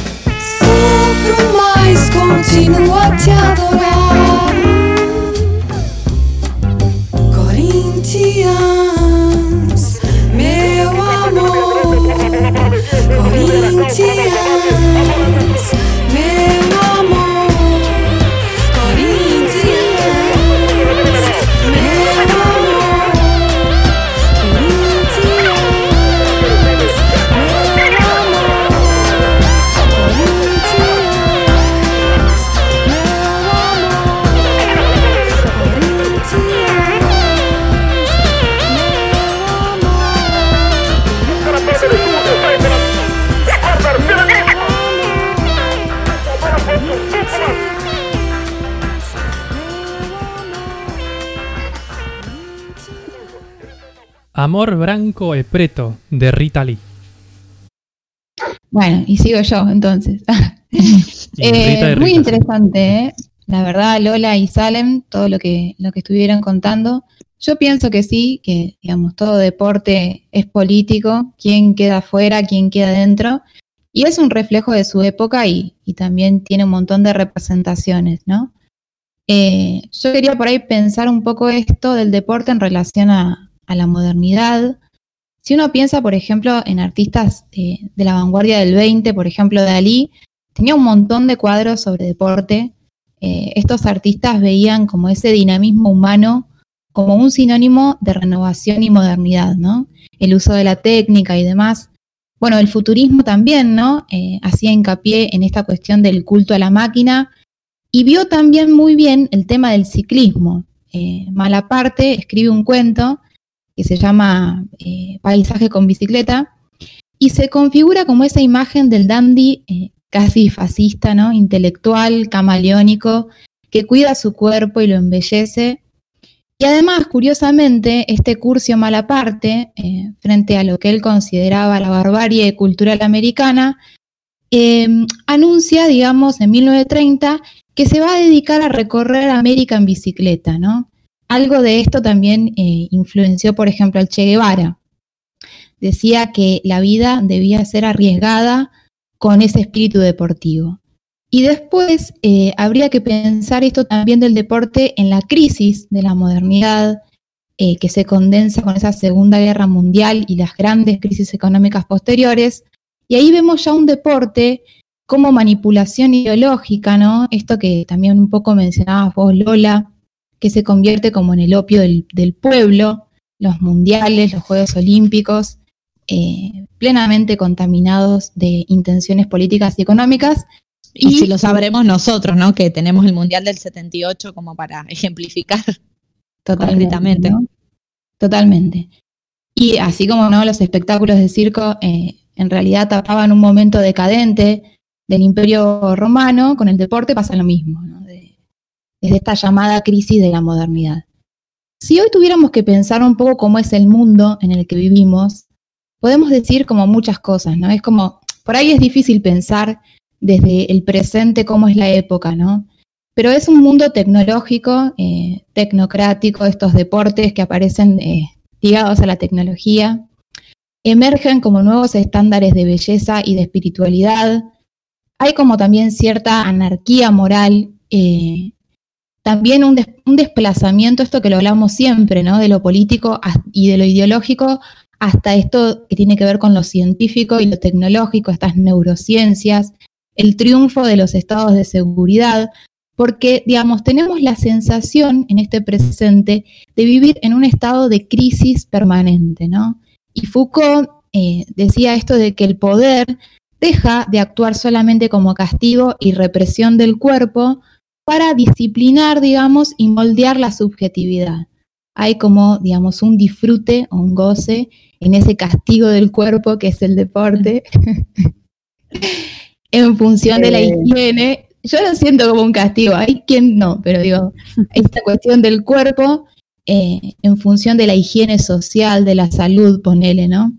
Sofro, mas continuo a te adorar. Corinthians, meu amor. Corinthians, Amor Branco e Preto, de Rita Lee. Bueno, y sigo yo entonces. Eh, muy interesante, ¿eh? la verdad, Lola y Salem, todo lo que, lo que estuvieron contando. Yo pienso que sí, que digamos, todo deporte es político, quién queda fuera, quién queda dentro, y es un reflejo de su época y, y también tiene un montón de representaciones, ¿no? Eh, yo quería por ahí pensar un poco esto del deporte en relación a, a la modernidad. Si uno piensa, por ejemplo, en artistas de, de la vanguardia del 20, por ejemplo, Dalí, tenía un montón de cuadros sobre deporte. Eh, estos artistas veían como ese dinamismo humano como un sinónimo de renovación y modernidad, ¿no? El uso de la técnica y demás. Bueno, el futurismo también, ¿no? Eh, hacía hincapié en esta cuestión del culto a la máquina y vio también muy bien el tema del ciclismo. Eh, Malaparte escribe un cuento que se llama eh, Paisaje con bicicleta y se configura como esa imagen del dandy eh, casi fascista, ¿no? Intelectual, camaleónico, que cuida su cuerpo y lo embellece. Y además, curiosamente, este Curcio Malaparte, eh, frente a lo que él consideraba la barbarie cultural americana, eh, anuncia, digamos, en 1930 que se va a dedicar a recorrer América en bicicleta, ¿no? Algo de esto también eh, influenció, por ejemplo, al Che Guevara. Decía que la vida debía ser arriesgada con ese espíritu deportivo. Y después eh, habría que pensar esto también del deporte en la crisis de la modernidad, eh, que se condensa con esa Segunda Guerra Mundial y las grandes crisis económicas posteriores. Y ahí vemos ya un deporte como manipulación ideológica, ¿no? Esto que también un poco mencionabas vos, Lola, que se convierte como en el opio del, del pueblo, los mundiales, los Juegos Olímpicos, eh, plenamente contaminados de intenciones políticas y económicas. Y si lo sabremos nosotros, ¿no? Que tenemos el Mundial del 78 como para ejemplificar Totalmente. Totalmente. Y así como no, los espectáculos de circo eh, en realidad tapaban un momento decadente del imperio romano, con el deporte pasa lo mismo, ¿no? De- desde esta llamada crisis de la modernidad. Si hoy tuviéramos que pensar un poco cómo es el mundo en el que vivimos, podemos decir como muchas cosas, ¿no? Es como, por ahí es difícil pensar desde el presente cómo es la época, ¿no? Pero es un mundo tecnológico, eh, tecnocrático, estos deportes que aparecen eh, ligados a la tecnología, emergen como nuevos estándares de belleza y de espiritualidad. Hay como también cierta anarquía moral, eh, también un, un desplazamiento, esto que lo hablamos siempre, ¿no? De lo político y de lo ideológico hasta esto que tiene que ver con lo científico y lo tecnológico, estas neurociencias, el triunfo de los estados de seguridad, porque, digamos, tenemos la sensación en este presente de vivir en un estado de crisis permanente, ¿no? Y Foucault eh, decía esto de que el poder deja de actuar solamente como castigo y represión del cuerpo para disciplinar, digamos, y moldear la subjetividad. Hay como, digamos, un disfrute o un goce en ese castigo del cuerpo que es el deporte, en función de la higiene. Yo lo siento como un castigo, hay quien no, pero digo, esta cuestión del cuerpo eh, en función de la higiene social, de la salud, ponele, ¿no?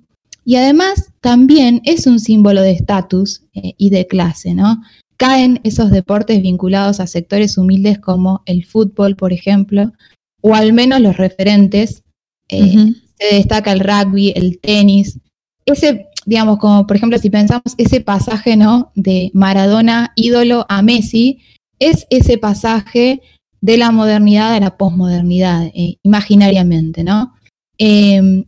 Y además también es un símbolo de estatus eh, y de clase, ¿no? Caen esos deportes vinculados a sectores humildes como el fútbol, por ejemplo, o al menos los referentes. Eh, se destaca el rugby, el tenis. Ese, digamos, como por ejemplo, si pensamos ese pasaje, ¿no? De Maradona, ídolo a Messi, es ese pasaje de la modernidad a la posmodernidad, eh, imaginariamente, ¿no? Em,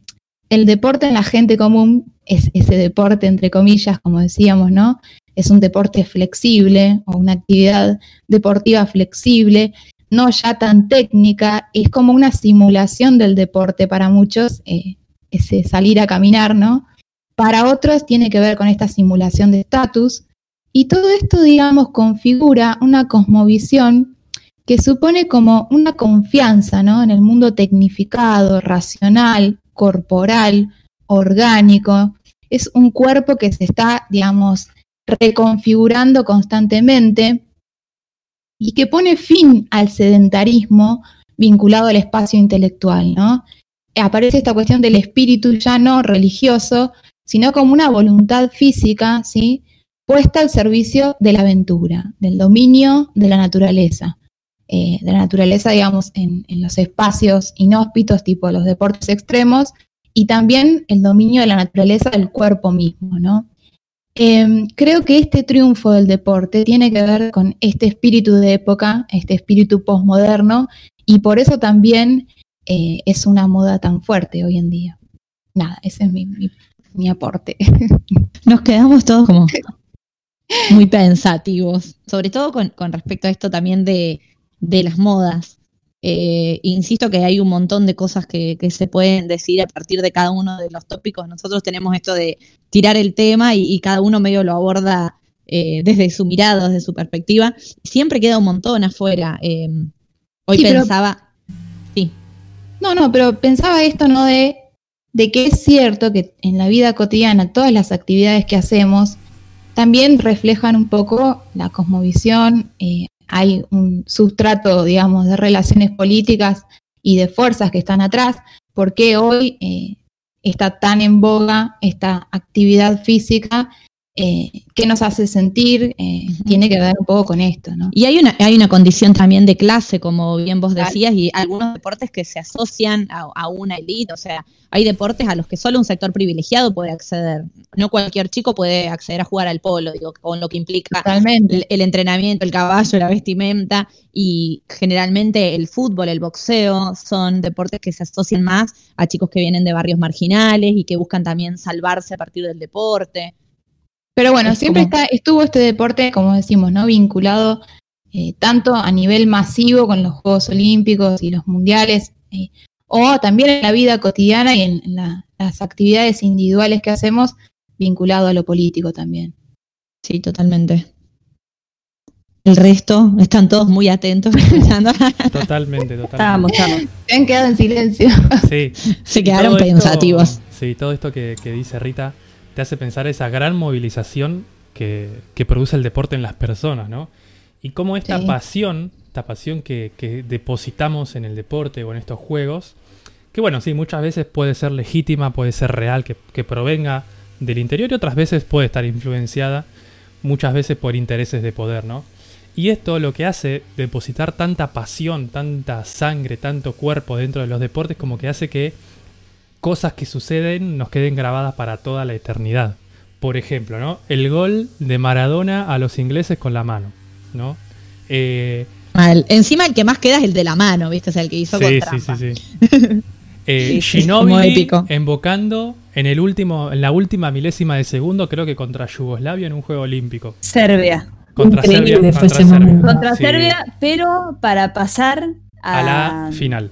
el deporte en la gente común es ese deporte, entre comillas, como decíamos, ¿no? Es un deporte flexible o una actividad deportiva flexible, no ya tan técnica, es como una simulación del deporte para muchos, eh, ese salir a caminar, ¿no? Para otros tiene que ver con esta simulación de estatus, y todo esto, digamos, configura una cosmovisión que supone como una confianza ¿no? en el mundo tecnificado, racional, corporal, orgánico. Es un cuerpo que se está, digamos, reconfigurando constantemente y que pone fin al sedentarismo vinculado al espacio intelectual, ¿no? Aparece esta cuestión del espíritu ya no religioso, sino como una voluntad física, ¿sí? puesta al servicio de la aventura, del dominio de la naturaleza. Eh, de la naturaleza, digamos, en, los espacios inhóspitos, tipo los deportes extremos, y también el dominio de la naturaleza del cuerpo mismo, ¿no? Em, creo que este triunfo del deporte tiene que ver con este espíritu de época, este espíritu postmoderno, y por eso también eh, es una moda tan fuerte hoy en día. Nada, ese es mi, aporte. Nos quedamos todos como muy pensativos, sobre todo con respecto a esto también de, de las modas. Eh, insisto que hay un montón de cosas que, se pueden decir a partir de cada uno de los tópicos. Nosotros tenemos esto de tirar el tema y, cada uno medio lo aborda eh, desde su mirada, desde su perspectiva. Siempre queda un montón afuera. Eh, hoy pensaba... sí. No, no, pero pensaba esto, ¿no? De, de que es cierto que en la vida cotidiana todas las actividades que hacemos también reflejan un poco la cosmovisión, hay un sustrato, digamos, de relaciones políticas y de fuerzas que están atrás, porque hoy eh, está tan en boga esta actividad física eh, qué nos hace sentir, eh, tiene que ver un poco con esto, ¿no? Y hay una, hay una condición también de clase, como bien vos decías, y algunos deportes que se asocian a, una élite, o sea, hay deportes a los que solo un sector privilegiado puede acceder. No cualquier chico puede acceder a jugar al polo, digo, con lo que implica el, el, entrenamiento, el caballo, la vestimenta, y generalmente el fútbol, el boxeo, son deportes que se asocian más a chicos que vienen de barrios marginales y que buscan también salvarse a partir del deporte. Pero bueno, siempre está, estuvo este deporte, como decimos, ¿no? Vinculado eh, tanto a nivel masivo con los Juegos Olímpicos y los Mundiales, eh, o también en la vida cotidiana y en, las actividades individuales que hacemos, vinculado a lo político también. Sí, totalmente. El resto están todos muy atentos. totalmente, totalmente. Estamos, estamos. Se han quedado en silencio. Sí. Se quedaron pensativos. sí, todo esto que dice Rita te hace pensar esa gran movilización que, produce el deporte en las personas, ¿no? Y cómo esta pasión, esta pasión que, depositamos en el deporte o en estos juegos, que bueno, sí, muchas veces puede ser legítima, puede ser real, que, provenga del interior y otras veces puede estar influenciada muchas veces por intereses de poder, ¿no? Y esto lo que hace depositar tanta pasión, tanta sangre, tanto cuerpo dentro de los deportes, como que hace que cosas que suceden nos queden grabadas para toda la eternidad. Por ejemplo, ¿no? El gol de Maradona a los ingleses con la mano, ¿no? Eh, Encima el que más queda es el de la mano, ¿viste? Es el que hizo sí, con sí, sí, sí, eh, invocando en el último, en la última milésima de segundo, creo que contra Yugoslavia en un juego olímpico. Serbia. Contra Serbia. Contra Serbia, contra Serbia pero para pasar a la final.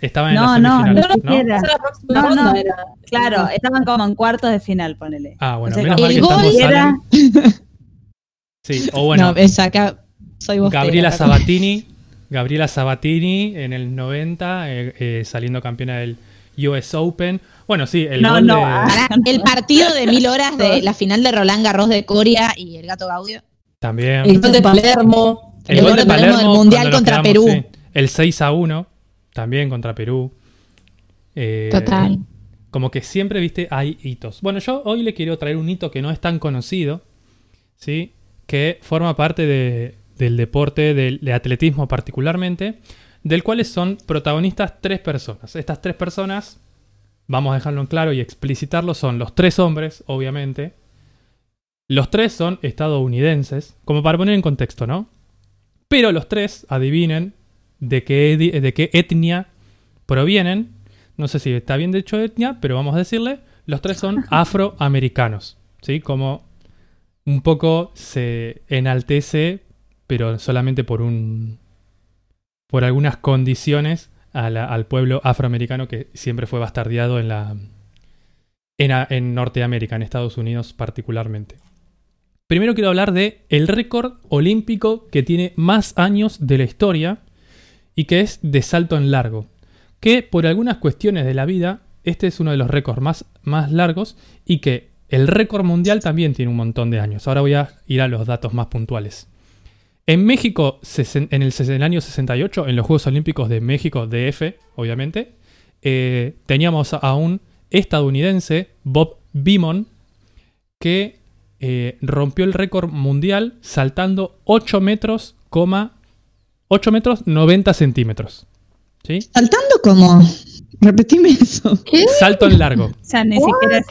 Estaban en No, la no, semifinal, no, ¿no? era. No, no. era. Claro, estaban como en cuartos de final, ponele. Ah, bueno, Entonces, menos mal el que gol estamos era-. Sí, o bueno, no, es acá. Soy vos. Gabriela Sabatini. Gabriela Sabatini en el 90, eh, eh, saliendo campeona del US Open. Bueno, sí, el No, gol no, de. ah. El partido de mil horas de la final de Roland Garros de Coria y el gato Gaudio. También. El gol de Palermo. El, gol de Palermo del Mundial contra quedamos, Perú. sí. El 6 a 1, también contra Perú. Eh, Total. Como que siempre, viste, hay hitos. Bueno, yo hoy le quiero traer un hito que no es tan conocido, ¿sí? Que forma parte de- del deporte, del de atletismo particularmente, del cual son protagonistas tres personas. Estas tres personas, vamos a dejarlo en claro y explicitarlo, son los tres hombres, obviamente. Los tres son estadounidenses, como para poner en contexto, ¿no? Pero los tres, adivinen de qué, edi- de qué etnia provienen. No sé si está bien dicho etnia, pero vamos a decirle. Los tres son afroamericanos. ¿Sí? Como un poco se enaltece, pero solamente por un. por algunas condiciones la- al pueblo afroamericano que siempre fue bastardeado en la. En, a- en Norteamérica, en Estados Unidos particularmente. Primero quiero hablar de el récord olímpico que tiene más años de la historia y que es de salto en largo. Que por algunas cuestiones de la vida, este es uno de los récords más, más largos y que el récord mundial también tiene un montón de años. Ahora voy a ir a los datos más puntuales. En México, en el, año 68, en los Juegos Olímpicos de México, DF, obviamente, eh, teníamos a un estadounidense, Bob Beamon, que eh, rompió el récord mundial saltando 8 metros, 8 metros 90 centímetros. ¿Sí? Saltando como. Repetime eso. Salto en largo. O sea, ni siquiera,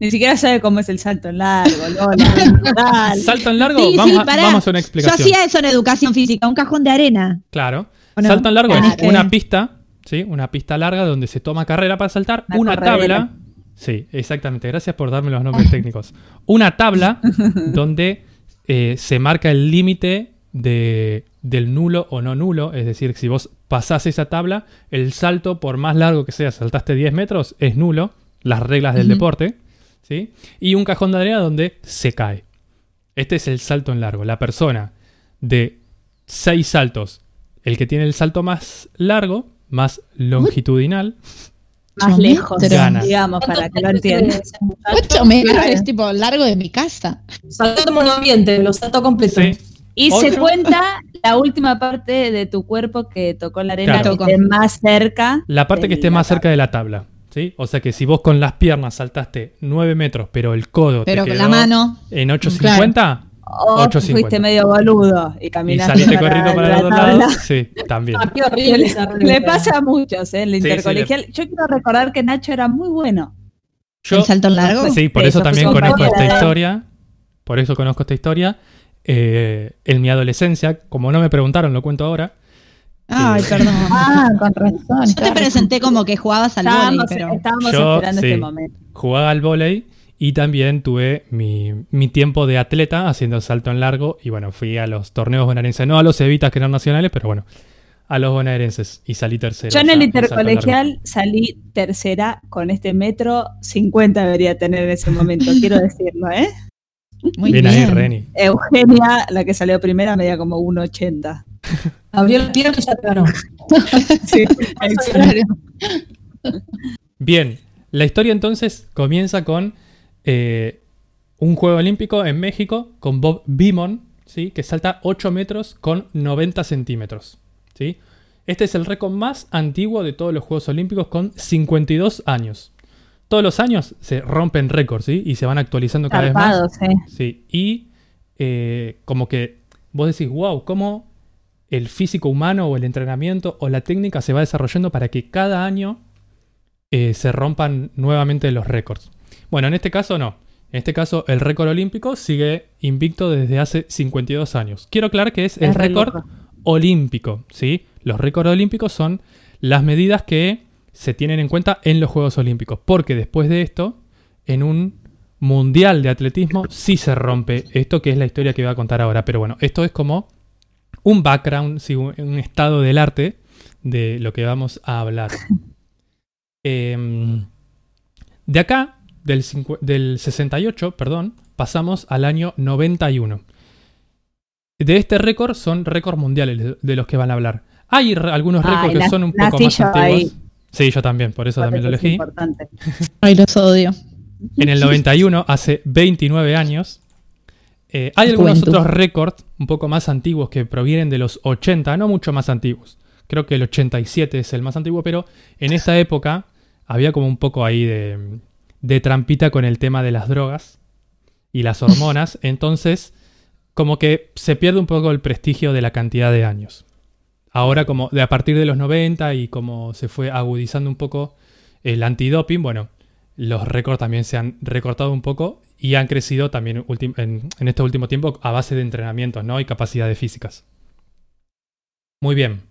ni siquiera sabe cómo es el salto en largo, Lola. Salto en largo, Sí, vamos, sí, a, pará. vamos a una Yo explicación. hacía eso en educación física, un cajón de arena. Claro. Salto en largo Claro, es una pista, ¿sí? Una pista larga donde se toma carrera para saltar, Una una corredera. tabla. Sí, exactamente. Gracias por darme los nombres técnicos. Una tabla donde eh, se marca el límite de, del nulo o no nulo. Es decir, si vos pasás esa tabla, el salto, por más largo que sea, saltaste 10 metros, es nulo. Las reglas del deporte. ¿sí? Y un cajón de arena donde se cae. Este es el salto en largo. La persona de 6 saltos, el que tiene el salto más largo, más longitudinal, Más lejos, metros. Gana. digamos, para que lo ¿Cuántos entiendan. metros es tipo largo de mi casa. Saltando monoambiente, lo saltó completo. ¿sí? Y se cuenta la última parte de tu cuerpo que tocó la arena Claro. que esté más cerca. La parte que esté más cerca de la tabla. ¿sí? O sea que si vos con las piernas saltaste 9 metros, pero el codo Pero te con quedó la mano. en 8.50 O 8.50. fuiste medio boludo y y caminaste saliste para corriendo para el otro lado, sí, también. Ah, qué horrible esa Le pasa a muchos, ¿eh? El Sí, sí, intercolegial. Yo quiero recordar que Nacho era muy bueno. Yo, el salto largo. sí, por Sí, eso también conozco esta historia. Por eso conozco esta historia. Eh, en mi adolescencia, como no me preguntaron, lo cuento ahora. Ay, Eh, perdón. Ah, con razón. Yo te presenté como que jugabas al Estábamos, pero. estábamos Yo, esperando sí. este momento. Jugaba al vóley y también tuve mi, mi tiempo de atleta haciendo salto en largo. Y bueno, fui a los torneos bonaerenses, no a los Evitas que eran nacionales, pero bueno, a los bonaerenses y salí tercero. Yo en el intercolegial salí tercera con este metro 50 debería tener en ese momento, quiero decirlo, ¿eh? Muy Bien, bien. ahí, Reni. Eugenia, la que salió primera, medía como 1,80. Abrió la pierna y ya te ganó. Sí, Bien, la historia entonces comienza con eh, un juego olímpico en México con Bob Beamon, ¿sí? que salta 8 metros con 90 centímetros. ¿sí? Este es el récord más antiguo de todos los Juegos Olímpicos con 52 años. Todos los años se rompen récords ¿sí? y se van actualizando cada vez más. ¿eh? Sí, y eh, como que vos decís, wow, cómo el físico humano o el entrenamiento o la técnica se va desarrollando para que cada año eh, se rompan nuevamente los récords. Bueno, en este caso no. En este caso el récord olímpico sigue invicto desde hace 52 años. Quiero aclarar que es el Es re récord olímpico, ¿sí? Los récords olímpicos son las medidas que se tienen en cuenta en los Juegos Olímpicos, porque después de esto, en un mundial de atletismo sí se rompe esto que es la historia que voy a contar ahora, pero bueno, esto es como un background, sí, un un estado del arte de lo que vamos a hablar. Em, de acá, del, del 68, perdón, pasamos al año 91. De este récord son récords mundiales de los que van a hablar. Hay algunos récords que son un poco más antiguos. Sí, yo también, por eso también lo elegí. Ay, los odio. En el 91, hace 29 años, eh, hay algunos otros récords un poco más antiguos que provienen de los 80, no mucho más antiguos. Creo que el 87 es el más antiguo, pero en esta época había como un poco ahí de, de trampita con el tema de las drogas y las hormonas. Entonces, como que se pierde un poco el prestigio de la cantidad de años. Ahora, como de a partir de los 90 y como se fue agudizando un poco el antidoping, bueno, los récords también se han recortado un poco y han crecido también en, este último tiempo a base de entrenamientos ¿no? y capacidades físicas. Muy bien.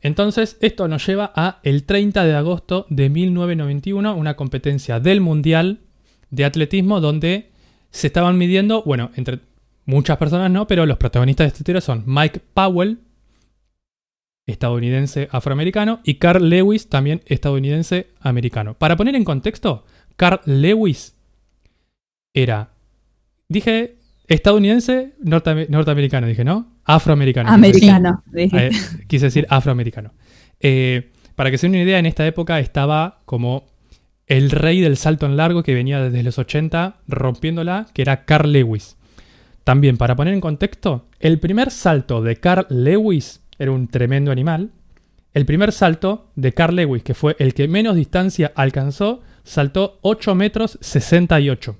Entonces, esto nos lleva a el 30 de agosto de 1991, una competencia del Mundial de Atletismo donde se estaban midiendo, bueno, entre muchas personas no, pero los protagonistas de este tiro son Mike Powell, estadounidense afroamericano, y Carl Lewis, también estadounidense americano. Para poner en contexto, Carl Lewis era, dije, estadounidense, norteamericano, dije, ¿no? Afroamericano. Americano. Eh, quise decir afroamericano. Eh, para que se den una idea, en esta época estaba como el rey del salto en largo que venía desde los 80 rompiéndola, que era Carl Lewis. También, para poner en contexto, el primer salto de Carl Lewis era un tremendo animal. El primer salto de Carl Lewis, que fue el que menos distancia alcanzó, saltó 8 metros 68.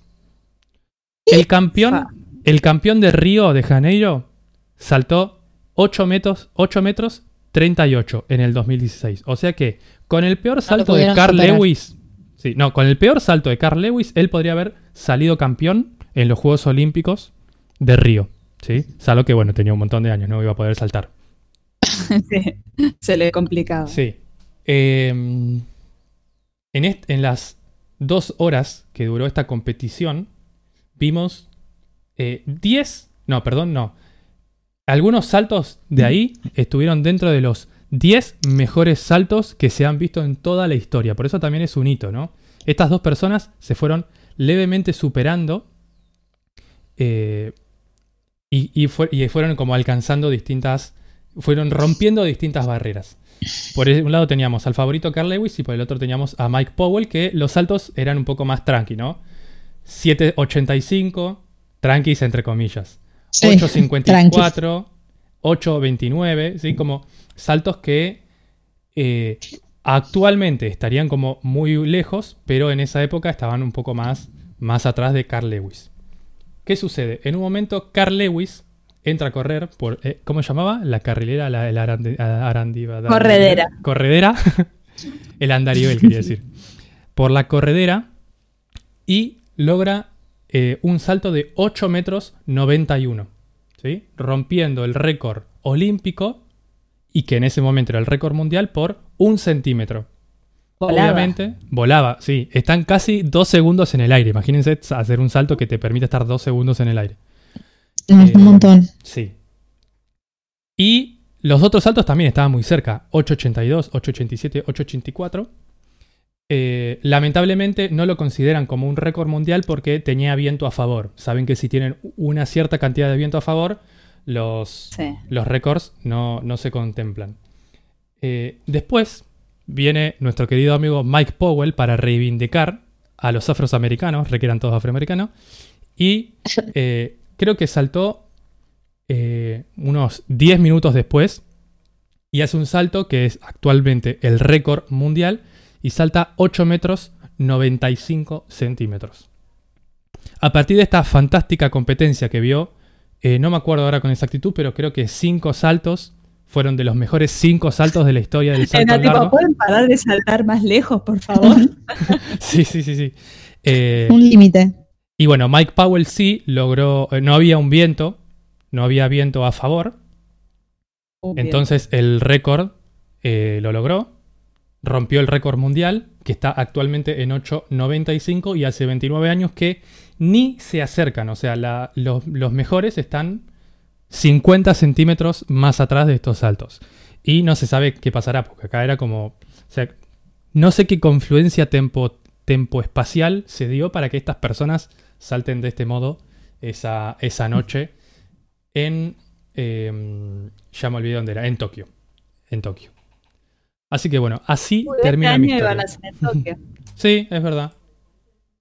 El campeón, el campeón de Río de Janeiro saltó 8 metros, 8 metros 38 en el 2016. O sea que con el peor salto de Carl Lewis, sí, no, con el peor salto de Carl Lewis, él podría haber salido campeón en los Juegos Olímpicos de Río. ¿sí? Salvo que, bueno, tenía un montón de años, no iba a poder saltar. se le complicaba. Sí. Em, en, en las dos horas que duró esta competición, vimos 10, eh, no, perdón, no. Algunos saltos de ahí estuvieron dentro de los 10 mejores saltos que se han visto en toda la historia. Por eso también es un hito, ¿no? Estas dos personas se fueron levemente superando eh, y, y, fueron como alcanzando distintas, fueron rompiendo distintas barreras. Por un lado teníamos al favorito Carl Lewis y por el otro teníamos a Mike Powell, que los saltos eran un poco más tranqui, ¿no? 7.85, tranquis entre comillas. 8.54, 8.29, ¿sí? Como saltos que eh, actualmente estarían como muy lejos, pero en esa época estaban un poco más, más atrás de Carl Lewis. ¿Qué sucede? En un momento Carl Lewis entra a correr por, eh, ¿cómo se llamaba? La carrilera, la, el Corredera. Corredera. el andarivel, quería decir. Por la corredera y logra eh, un salto de 8 metros 91, ¿sí? rompiendo el récord olímpico y que en ese momento era el récord mundial por un centímetro. Obviamente, volaba, sí. Están casi dos segundos en el aire. Imagínense hacer un salto que te permite estar dos segundos en el aire. Un eh, montón. Sí. Y los otros saltos también estaban muy cerca. 8.82, 8.87, 8.84. Eh, lamentablemente no lo consideran como un récord mundial porque tenía viento a favor. Saben que si tienen una cierta cantidad de viento a favor, los, los récords no, se contemplan. Eh, después viene nuestro querido amigo Mike Powell para reivindicar a los afroamericanos, requieran todos afroamericanos, y eh, creo que saltó unos 10 minutos después y hace un salto que es actualmente el récord mundial y salta 8 metros 95 centímetros. A partir de esta fantástica competencia que vio, eh, no me acuerdo ahora con exactitud, pero creo que 5 saltos fueron de los mejores 5 saltos de la historia del salto largo. ¿Pueden parar de saltar más lejos, por favor? sí, sí, sí, sí. Eh, un límite. Y bueno, Mike Powell sí logró, eh, no había un viento, no había viento a favor. entonces el récord lo logró rompió el récord mundial, que está actualmente en 8.95 y hace 29 años que ni se acercan, o sea, los, mejores están 50 centímetros más atrás de estos saltos. Y no se sabe qué pasará, porque acá era como. O sea, no sé qué confluencia tempo, tempo espacial se dio para que estas personas salten de este modo esa, esa noche en. Em, ya me olvidé dónde era, en Tokio. En Tokio. Así que bueno, así termina mi historia. sí, es verdad.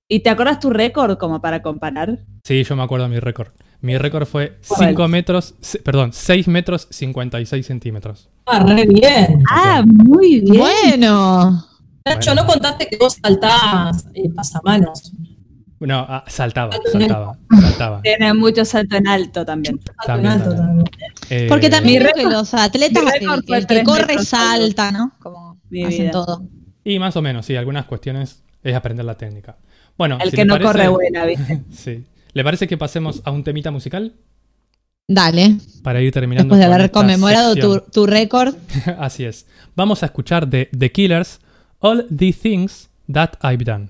¿Y te acuerdas tu récord como para comparar? Sí, yo me acuerdo de mi récord. Mi récord fue 5 metros, perdón, 6 metros 56 centímetros. Ah, re bien. Ah, muy bien. Bueno. Nacho, no contaste que vos saltabas eh, pasamanos. No, ah, saltaba, saltaba, saltaba. Tiene mucho salto en alto también. Salto en alto también. Eh, Porque también creo que los atletas, el, que corre salta, ¿no? Como hacen todo. Y más o menos, sí, algunas cuestiones es aprender la técnica. Bueno, el que no corre buena, ¿viste? sí. ¿Le parece que pasemos a un temita musical? Dale. Para ir terminando. Después de haber conmemorado tu, tu récord. Así es. Vamos a escuchar de The Killers All the Things That I've Done.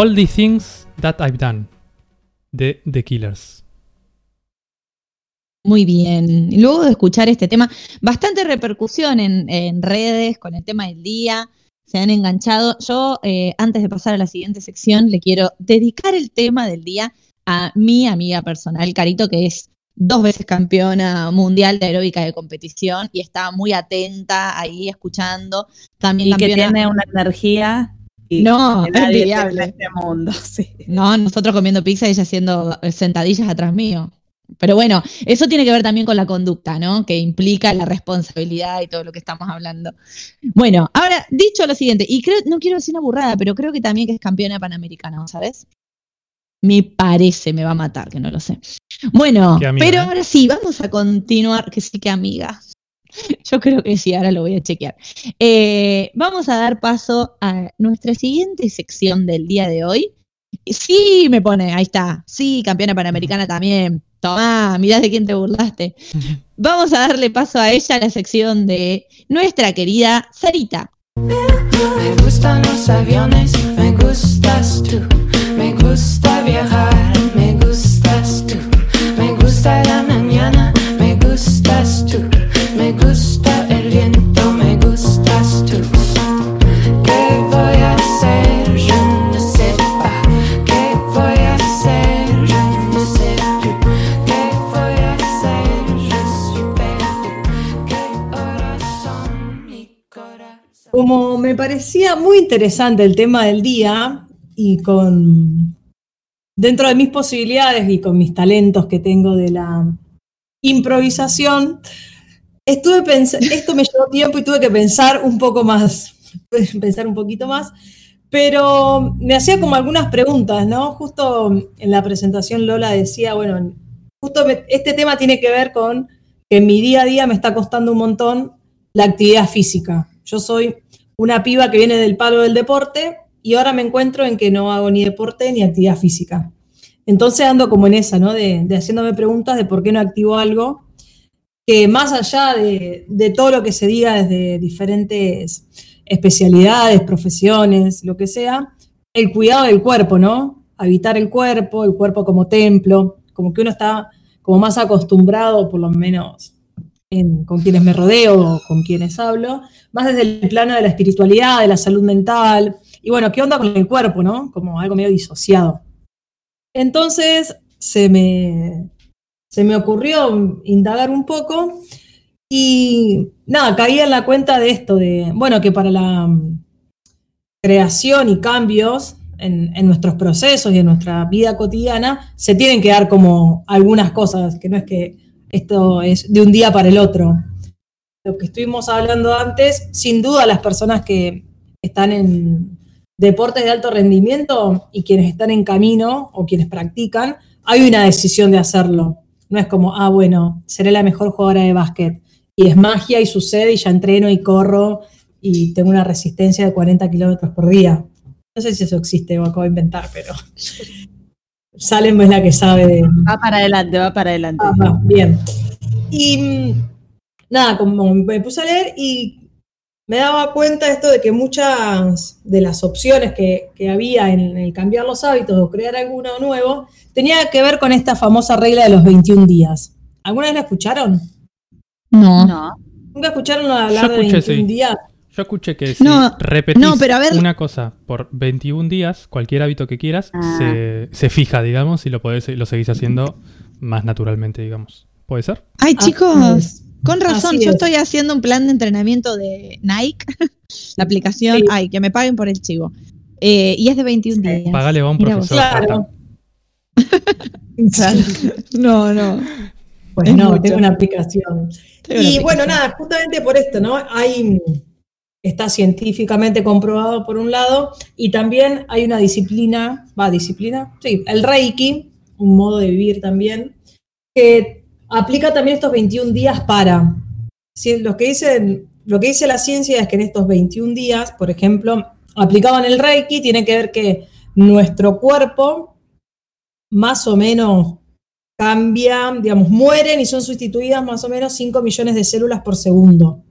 All the Things That I've Done de The Killers. Muy bien. Luego de escuchar este tema, bastante repercusión en, redes con el tema del día. Se han enganchado. Yo, eh, antes de pasar a la siguiente sección, le quiero dedicar el tema del día a mi amiga personal, Carito, que es dos veces campeona mundial de aeróbica de competición y está muy atenta ahí escuchando. También y que tiene una energía no, envidiable. Este mundo, No, nosotros comiendo pizza y ella haciendo sentadillas atrás mío. Pero bueno, eso tiene que ver también con la conducta, ¿no? Que implica la responsabilidad y todo lo que estamos hablando. Bueno, ahora, dicho lo siguiente, y creo, no quiero decir una burrada, pero creo que también que es campeona panamericana, ¿sabes? Me parece, me va a matar, que no lo sé. Bueno, pero ¿eh? ahora sí, vamos a continuar, que sí que amiga. Yo creo que sí, ahora lo voy a chequear. Eh, vamos a dar paso a nuestra siguiente sección del día de hoy. Sí, me pone, ahí está. Sí, campeona panamericana también. Tomá, mirá de quién te burlaste. Vamos a darle paso a ella a la sección de nuestra querida Sarita. Me gustan los aviones, me gustas tú. Me gusta viajar, me gustas tú. Me gusta la mañana, me parecía muy interesante el tema del día y con dentro de mis posibilidades y con mis talentos que tengo de la improvisación, estuve pensando, esto me llevó tiempo y tuve que pensar un poco más, pensar un poquito más, pero me hacía como algunas preguntas, ¿no? Justo en la presentación Lola decía, bueno, justo este tema tiene que ver con que en mi día a día me está costando un montón la actividad física. Yo soy una piba que viene del palo del deporte y ahora me encuentro en que no hago ni deporte ni actividad física. Entonces ando como en esa, ¿no? De, de haciéndome preguntas de por qué no activo algo que más allá de, todo lo que se diga desde diferentes especialidades, profesiones, lo que sea, el cuidado del cuerpo, ¿no? Habitar el cuerpo, el cuerpo como templo, como que uno está como más acostumbrado, por lo menos con quienes me rodeo o con quienes hablo, más desde el plano de la espiritualidad, de la salud mental, y bueno, ¿qué onda con el cuerpo, no? Como algo medio disociado. Entonces se me, se me ocurrió indagar un poco y nada, caí en la cuenta de esto, de, bueno, que para la mm, creación y cambios en, nuestros procesos y en nuestra vida cotidiana, se tienen que dar como algunas cosas, que no es que esto es de un día para el otro. Lo que estuvimos hablando antes, sin duda las personas que están en deportes de alto rendimiento y quienes están en camino o quienes practican, hay una decisión de hacerlo. No es como, ah, bueno, seré la mejor jugadora de básquet. Y es magia y sucede y ya entreno y corro y tengo una resistencia de 40 kilómetros por día. No sé si eso existe o acabo de inventar, pero Salem es la que sabe de... Va para adelante, va para adelante. bien. Y mm, nada, como me puse a leer y me daba cuenta esto de que muchas de las opciones que, había en el cambiar los hábitos o crear alguno nuevo tenía que ver con esta famosa regla de los 21 días. ¿Alguna vez la escucharon? No. no. ¿Nunca escucharon hablar de 21 días? Yo escuché que si no, repetís una cosa por 21 días, cualquier hábito que quieras, ah. se, fija, digamos, y lo, podés, lo seguís haciendo más naturalmente, digamos. ¿Puede ser? Ay, chicos, con razón, yo estoy haciendo un plan de entrenamiento de Nike, la aplicación, ay, que me paguen por el chivo. Eh, y es de 21 días. Págale a un profesor. Claro. no, no. Pues no, tengo una aplicación. y bueno, nada, justamente por esto, ¿no? Hay, está científicamente comprobado por un lado, y también hay una disciplina, va, disciplina, sí, el Reiki, un modo de vivir también, que aplica también estos 21 días para. lo, que dicen, lo que dice la ciencia es que en estos 21 días, por ejemplo, aplicaban el Reiki, tiene que ver que nuestro cuerpo más o menos cambia, digamos, mueren y son sustituidas más o menos 5 millones de células por segundo.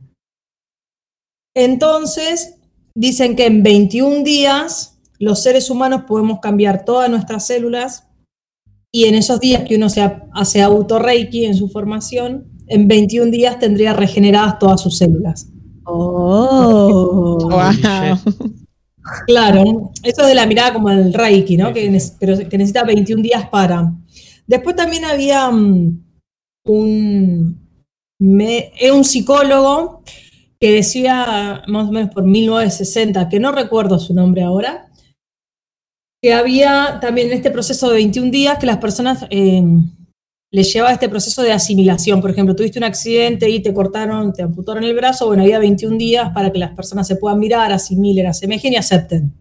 Entonces, dicen que en 21 días los seres humanos podemos cambiar todas nuestras células y en esos días que uno se hace auto-reiki en su formación, en 21 días tendría regeneradas todas sus células. Oh, Claro, eso de la mirada como el reiki, ¿no? Que, pero que necesita 21 días para. Después también había mm, un, un psicólogo que decía, más o menos por 1960, que no recuerdo su nombre ahora, que había también en este proceso de 21 días que las personas eh, les llevaba este proceso de asimilación. Por ejemplo, tuviste un accidente y te cortaron, te amputaron el brazo, bueno, había 21 días para que las personas se puedan mirar, asimilen, asemejen y acepten.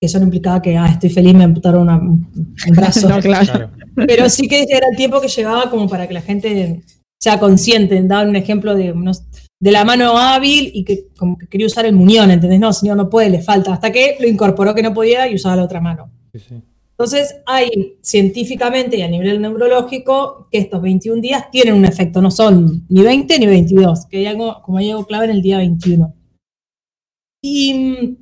Eso no implicaba que, ah, estoy feliz, me amputaron un brazo. claro. Pero sí que era el tiempo que llevaba como para que la gente sea consciente. Daba un ejemplo de unos de la mano hábil y que como que quería usar el muñón, ¿entendés? No, señor, no puede, le falta. Hasta que lo incorporó que no podía y usaba la otra mano. Entonces, hay científicamente y a nivel neurológico que estos 21 días tienen un efecto, no son ni 20 ni 22, que hay algo, como hay algo clave en el día 21. Y mm,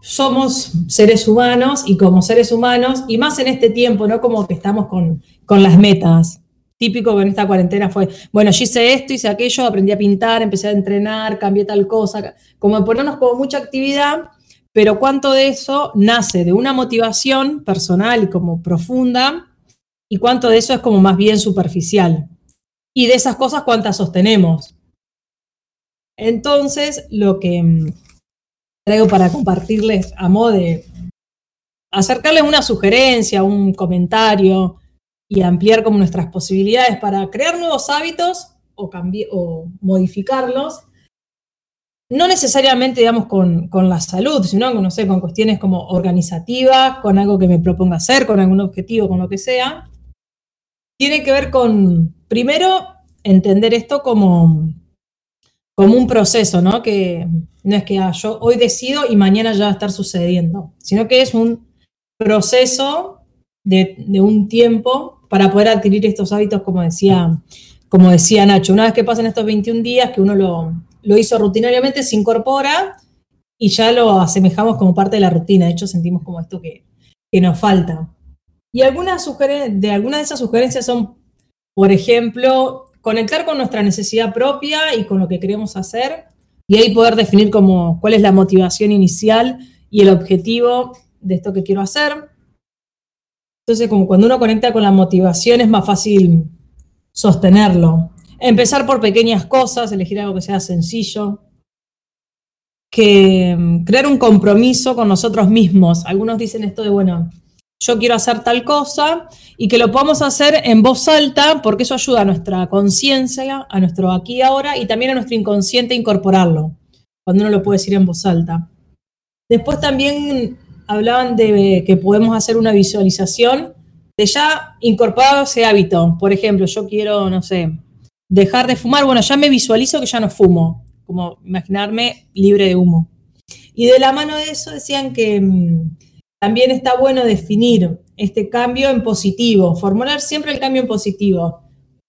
somos seres humanos y como seres humanos, y más en este tiempo, ¿no? Como que estamos con, con las metas típico en esta cuarentena fue, bueno, yo hice esto, hice aquello, aprendí a pintar, empecé a entrenar, cambié tal cosa, como ponernos como mucha actividad, pero cuánto de eso nace de una motivación personal y como profunda, y cuánto de eso es como más bien superficial. Y de esas cosas, cuántas sostenemos. Entonces, lo que mm, traigo para compartirles a modo de acercarles una sugerencia, un comentario, y ampliar como nuestras posibilidades para crear nuevos hábitos o, o modificarlos, no necesariamente, digamos, con, la salud, sino, no sé, con cuestiones como organizativas, con algo que me proponga hacer, con algún objetivo, con lo que sea, tiene que ver con, primero, entender esto como, como un proceso, ¿no? Que no es que ah, yo hoy decido y mañana ya va a estar sucediendo, sino que es un proceso de un tiempo para poder adquirir estos hábitos, como decía, como decía Nacho. Una vez que pasan estos 21 días, que uno lo, lo hizo rutinariamente, se incorpora y ya lo asemejamos como parte de la rutina. De hecho, sentimos como esto que, que nos falta. Y algunas de algunas de esas sugerencias son, por ejemplo, conectar con nuestra necesidad propia y con lo que queremos hacer, y ahí poder definir como cuál es la motivación inicial y el objetivo de esto que quiero hacer. Entonces, como cuando uno conecta con la motivación es más fácil sostenerlo. Empezar por pequeñas cosas, elegir algo que sea sencillo. Que mm, crear un compromiso con nosotros mismos. Algunos dicen esto de, bueno, yo quiero hacer tal cosa y que lo podamos hacer en voz alta porque eso ayuda a nuestra conciencia, a nuestro aquí y ahora y también a nuestro inconsciente incorporarlo, cuando uno lo puede decir en voz alta. Después también hablaban de que podemos hacer una visualización de ya incorporar ese hábito. Por ejemplo, yo quiero, no sé, dejar de fumar, bueno, ya me visualizo que ya no fumo, como imaginarme libre de humo. Y de la mano de eso decían que mm, también está bueno definir este cambio en positivo, formular siempre el cambio en positivo,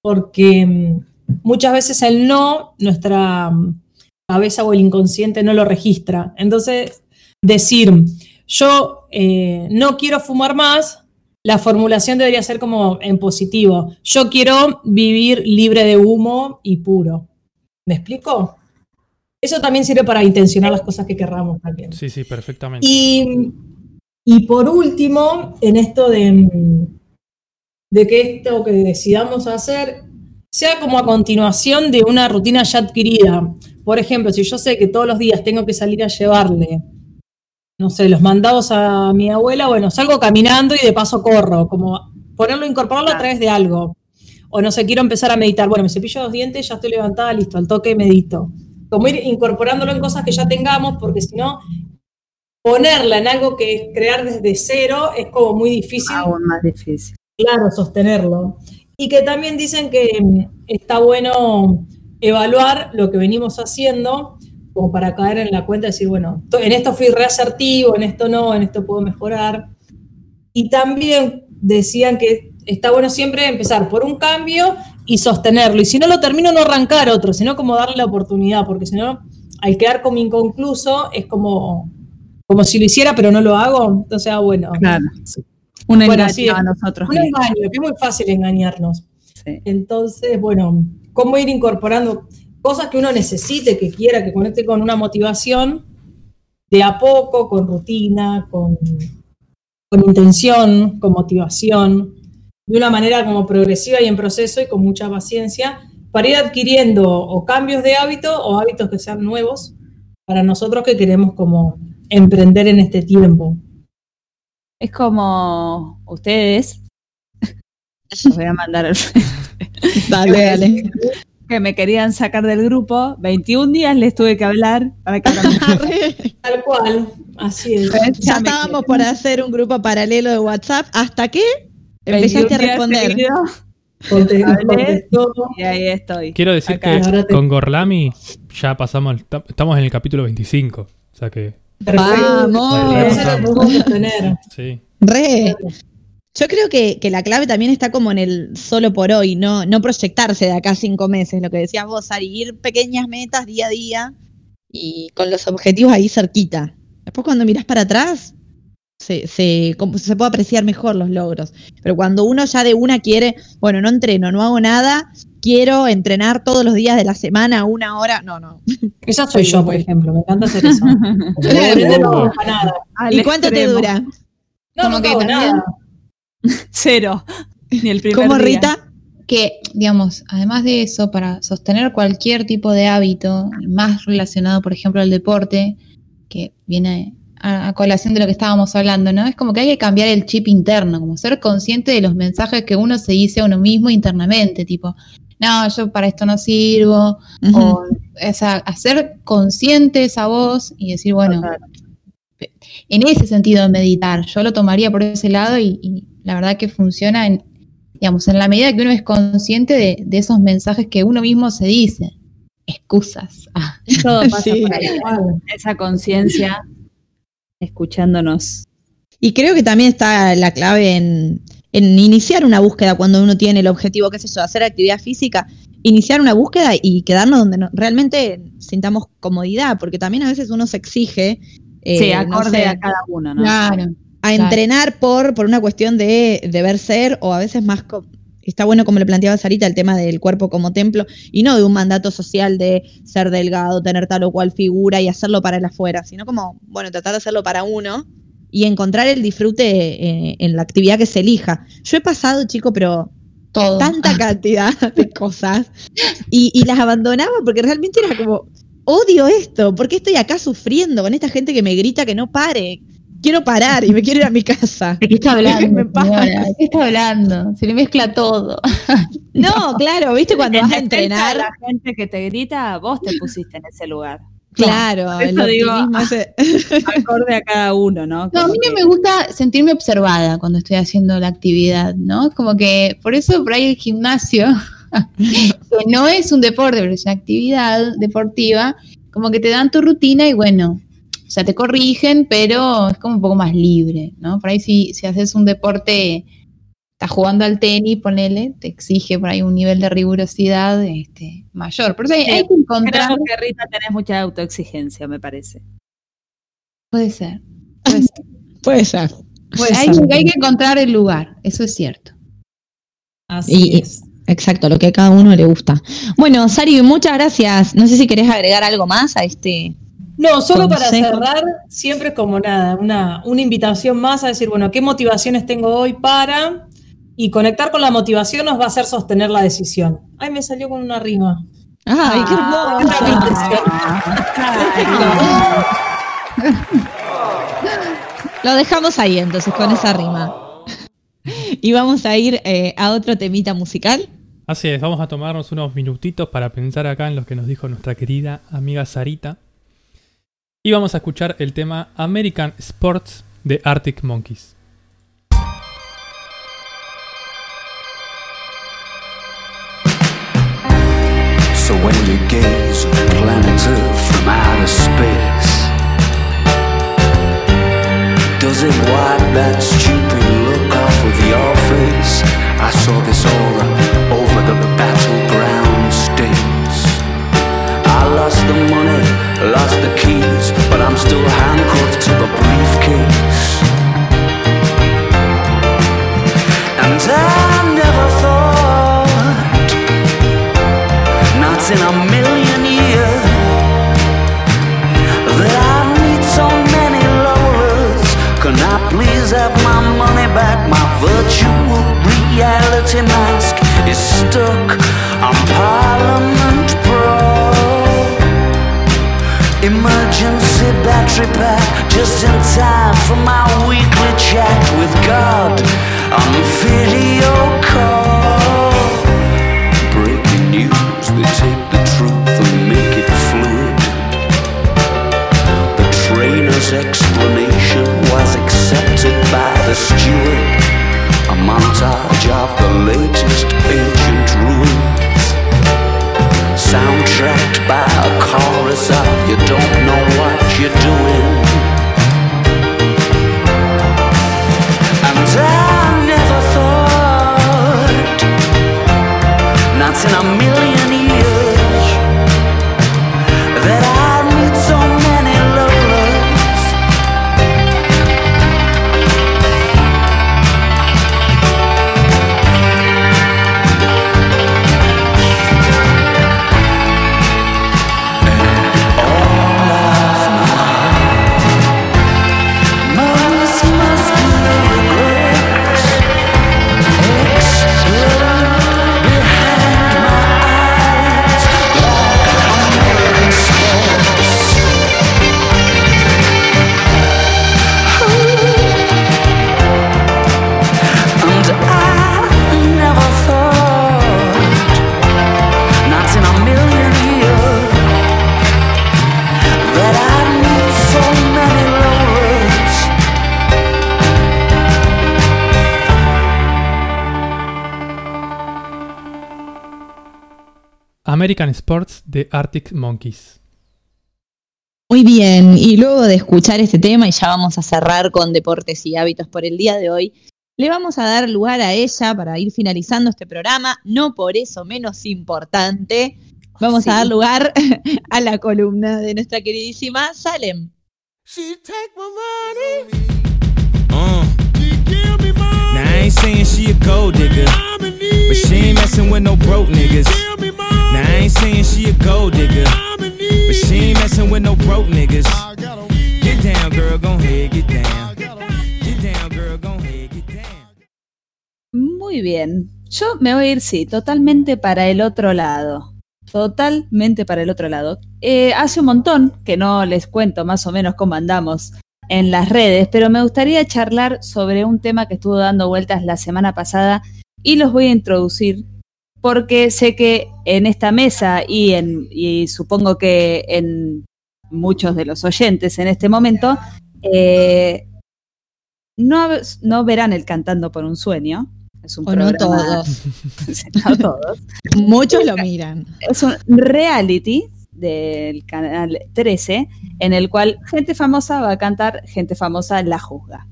porque mm, muchas veces el no, nuestra mm, cabeza o el inconsciente no lo registra. Entonces, decir, yo eh, no quiero fumar más, la formulación debería ser como en positivo. Yo quiero vivir libre de humo y puro. ¿Me explico? Eso también sirve para intencionar las cosas que querramos también. Sí, sí, perfectamente. Y, por último, en esto de, de que esto que decidamos hacer sea como a continuación de una rutina ya adquirida. Por ejemplo, si yo sé que todos los días tengo que salir a llevarle no sé, los mandados a mi abuela, bueno, salgo caminando y de paso corro, como ponerlo, incorporarlo a través de algo. O no sé, quiero empezar a meditar, bueno, me cepillo los dientes, ya estoy levantada, listo, al toque medito. Como ir incorporándolo en cosas que ya tengamos, porque si no, ponerla en algo que es crear desde cero es como muy difícil. Aún más difícil. Claro, sostenerlo. Y que también dicen que mm, está bueno evaluar lo que venimos haciendo como para caer en la cuenta y decir, bueno, en esto fui reasertivo, en esto no, en esto puedo mejorar. Y también decían que está bueno siempre empezar por un cambio y sostenerlo. Y si no lo termino, no arrancar otro, sino como darle la oportunidad, porque si no, al quedar como inconcluso, es como como si lo hiciera pero no lo hago. Entonces, ah, bueno. Claro. Un engaño a nosotros. Un engaño, que es muy fácil engañarnos. Entonces, bueno, cómo ir incorporando cosas que uno necesite, que quiera, que conecte con una motivación, de a poco, con rutina, con, con intención, con motivación, de una manera como progresiva y en proceso y con mucha paciencia, para ir adquiriendo o cambios de hábito o hábitos que sean nuevos para nosotros que queremos como emprender en este tiempo. Es como ustedes. Los voy a mandar al Dale, dale. Que me querían sacar del grupo. 21 días les tuve que hablar para que Tal cual, así es. Ya estábamos por hacer un grupo paralelo de WhatsApp. ¿Hasta qué? Empezaste a responder. y ahí estoy. Quiero decir que con Gorlami ya pasamos, estamos en el capítulo 25. O sea que. Vamos. Sí. Re. Yo creo que, la clave también está como en el solo por hoy, no, no proyectarse de acá cinco meses, lo que decías vos, Ari, ir pequeñas metas día a día y con los objetivos ahí cerquita. Después cuando miras para atrás, se, se, se puede apreciar mejor los logros. Pero cuando uno ya de una quiere, bueno, no entreno, no hago nada, quiero entrenar todos los días de la semana, una hora, no, no. Esa soy yo, por ejemplo, me encanta hacer eso. ¿Y cuánto te dura? No, no, no nada. Cero. Ni el primer ¿Cómo, Rita? Que, digamos, además de eso, para sostener cualquier tipo de hábito, más relacionado, por ejemplo, al deporte, que viene a, colación de lo que estábamos hablando, ¿no? Es como que hay que cambiar el chip interno, como ser consciente de los mensajes que uno se dice a uno mismo internamente, tipo, no, yo para esto no sirvo, o, hacer consciente esa voz y decir, bueno, en ese sentido meditar, yo lo tomaría por ese lado y, la verdad que funciona en, digamos, en la medida que uno es consciente de, esos mensajes que uno mismo se dice. Excusas. Ah, todo pasa por ahí. Esa conciencia escuchándonos. Y creo que también está la clave en, iniciar una búsqueda cuando uno tiene el objetivo, qué es eso, hacer actividad física, iniciar una búsqueda y quedarnos donde realmente sintamos comodidad, porque también a veces uno se exige. Eh, sí, acorde a cada uno, ¿no? Claro. A entrenar por, por una cuestión de deber ser o a veces más está bueno como le planteaba Sarita el tema del cuerpo como templo y no de un mandato social de ser delgado, tener tal o cual figura y hacerlo para el afuera, sino como, bueno, tratar de hacerlo para uno y encontrar el disfrute eh, en la actividad que se elija. Yo he pasado, chico, pero tanta cantidad de cosas y, y las abandonaba porque realmente era como, odio esto, ¿por qué estoy acá sufriendo con esta gente que me grita que no pare? Quiero parar y me quiero ir a mi casa. ¿De qué está hablando? ¿De qué está hablando? Se le mezcla todo. No, claro, ¿viste cuando vas a entrenar? La gente que te grita, vos te pusiste en ese lugar. Claro, eso digo, acorde a cada uno, ¿no? no, a mí no me gusta sentirme observada cuando estoy haciendo la actividad, ¿no? Como que por eso por ahí el gimnasio, que no es un deporte, pero es una actividad deportiva, como que te dan tu rutina y bueno, o sea, te corrigen, pero es como un poco más libre, ¿no? Por ahí si, si haces un deporte, estás jugando al tenis, ponele, te exige por ahí un nivel de rigurosidad este, mayor. Por eso hay, que encontrar... Creo que Rita tenés mucha autoexigencia, me parece. Puede ser. Puede ser. hay, hay, que encontrar el lugar, eso es cierto. Así es. Exacto, lo que a cada uno le gusta. Bueno, Sari, muchas gracias. No sé si querés agregar algo más a este no, solo para cerrar, siempre es como nada, una, una invitación más a decir, bueno, ¿qué motivaciones tengo hoy para? Y conectar con la motivación nos va a hacer sostener la decisión. Ay, me salió con una rima. Ay, qué hermoso. Lo dejamos ahí entonces con esa rima. Y vamos a ir eh, a otro temita musical. Así es, vamos a tomarnos unos minutitos para pensar acá en lo que nos dijo nuestra querida amiga Sarita. Y vamos a escuchar el tema American Sports de Arctic Monkeys. So when you gaze on planet Earth from outer space Does it wipe that stupid look off of your face? I saw this aura over the battleground states I lost the money, lost the keys, but I'm still handcuffed to the briefcase. And I never thought, not in a million years, that I'd need so many lovers. Can I please have my money back? My virtual reality mask is stuck. I'm part the battery pack just in time for my weekly chat with God on video call. Breaking news, they take the truth and make it fluid. The trainer's explanation was accepted by the steward. A montage of the latest ancient ruin soundtracked by a chorus of you don't know what you're doing. And I never thought, not in a million. American Sports de Arctic Monkeys. Muy bien, y luego de escuchar este tema, y ya vamos a cerrar con deportes y hábitos por el día de hoy, le vamos a dar lugar a ella para ir finalizando este programa, no por eso menos importante. Vamos a dar lugar a la columna de nuestra queridísima Salem. Muy bien. Yo me voy a ir, sí, totalmente para el otro lado. Totalmente para el otro lado. Eh, hace un montón que no les cuento más o menos cómo andamos en las redes, pero me gustaría charlar sobre un tema que estuvo dando vueltas la semana pasada y los voy a introducir porque sé que en esta mesa y, en, y supongo que en muchos de los oyentes en este momento, eh, no, no verán el Cantando por un Sueño. Es un no todos. no todos. Muchos lo miran. Es un reality del canal 13 en el cual gente famosa va a cantar, gente famosa la juzga.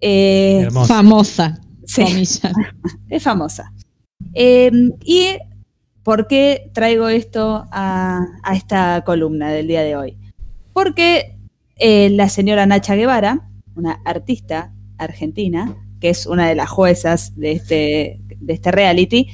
Eh, famosa. Sí, es famosa. Em, ¿Y por qué traigo esto a, esta columna del día de hoy? Porque eh, la señora Nacha Guevara, una artista argentina, que es una de las juezas de este, de este reality,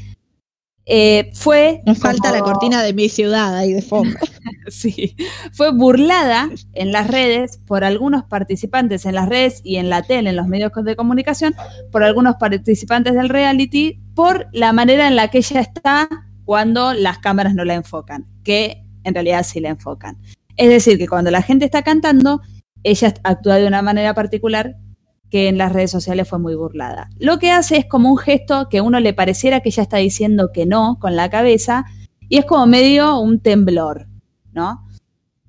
eh, fue. Nos falta la cortina de mi ciudad ahí de fondo. sí. Fue burlada en las redes por algunos participantes en las redes y en la tele, en los medios de comunicación, por algunos participantes del reality, por la manera en la que ella está cuando las cámaras no la enfocan, que en realidad sí la enfocan. Es decir, que cuando la gente está cantando, ella actúa de una manera particular que en las redes sociales fue muy burlada. Lo que hace es como un gesto que a uno le pareciera que ella está diciendo que no con la cabeza y es como medio un temblor, ¿no?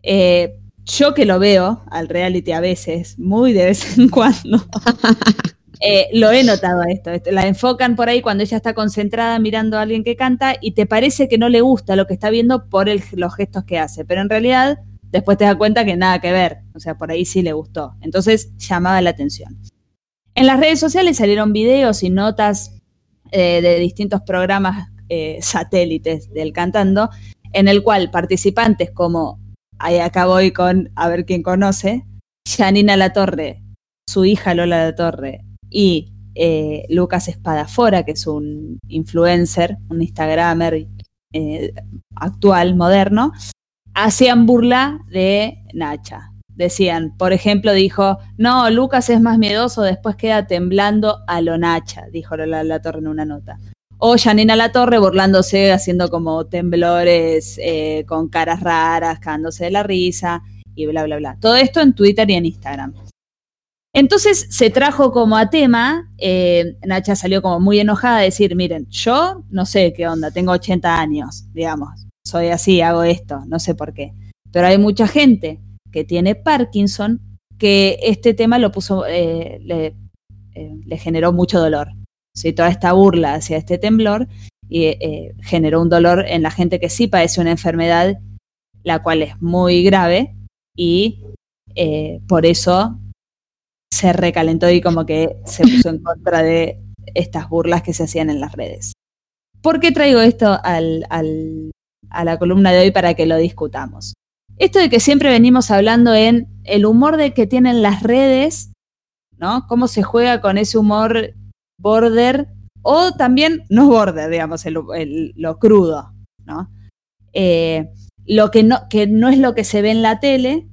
Eh, yo que lo veo al reality a veces, muy de vez en cuando, eh, lo he notado esto. La enfocan por ahí cuando ella está concentrada mirando a alguien que canta y te parece que no le gusta lo que está viendo por los gestos que hace, pero en realidad después te das cuenta que nada que ver, o sea, por ahí sí le gustó. Entonces llamaba la atención. En las redes sociales salieron videos y notas eh, de distintos programas eh, satélites del cantando, en el cual participantes como, ahí acá voy con, a ver quién conoce, Janina Latorre, su hija Lola Latorre y eh, Lucas Espadafora, que es un influencer, un Instagramer actual, moderno, hacían burla de Nacha decían, por ejemplo, dijo, no, Lucas es más miedoso, después queda temblando a lo Nacha, dijo la, Torre en una nota. O Janina La Torre burlándose, haciendo como temblores eh, con caras raras, cagándose de la risa y bla, bla, bla. Todo esto en Twitter y en Instagram. Entonces se trajo como a tema, eh, Nacha salió como muy enojada a decir, miren, yo no sé qué onda, tengo 80 años, digamos, soy así, hago esto, no sé por qué. Pero hay mucha gente que tiene Parkinson que este tema lo puso, eh, le, eh, le, generó mucho dolor. ¿sí? Toda esta burla hacia este temblor y, generó un dolor en la gente que sí padece una enfermedad, la cual es muy grave y por eso se recalentó y como que se puso en contra de estas burlas que se hacían en las redes. ¿Por qué traigo esto al, a la columna de hoy para que lo discutamos? Esto de que siempre venimos hablando en el humor de que tienen las redes, ¿no? Cómo se juega con ese humor border o también no border, digamos, lo crudo, ¿no? Eh, lo que no, no es lo que se ve en la tele,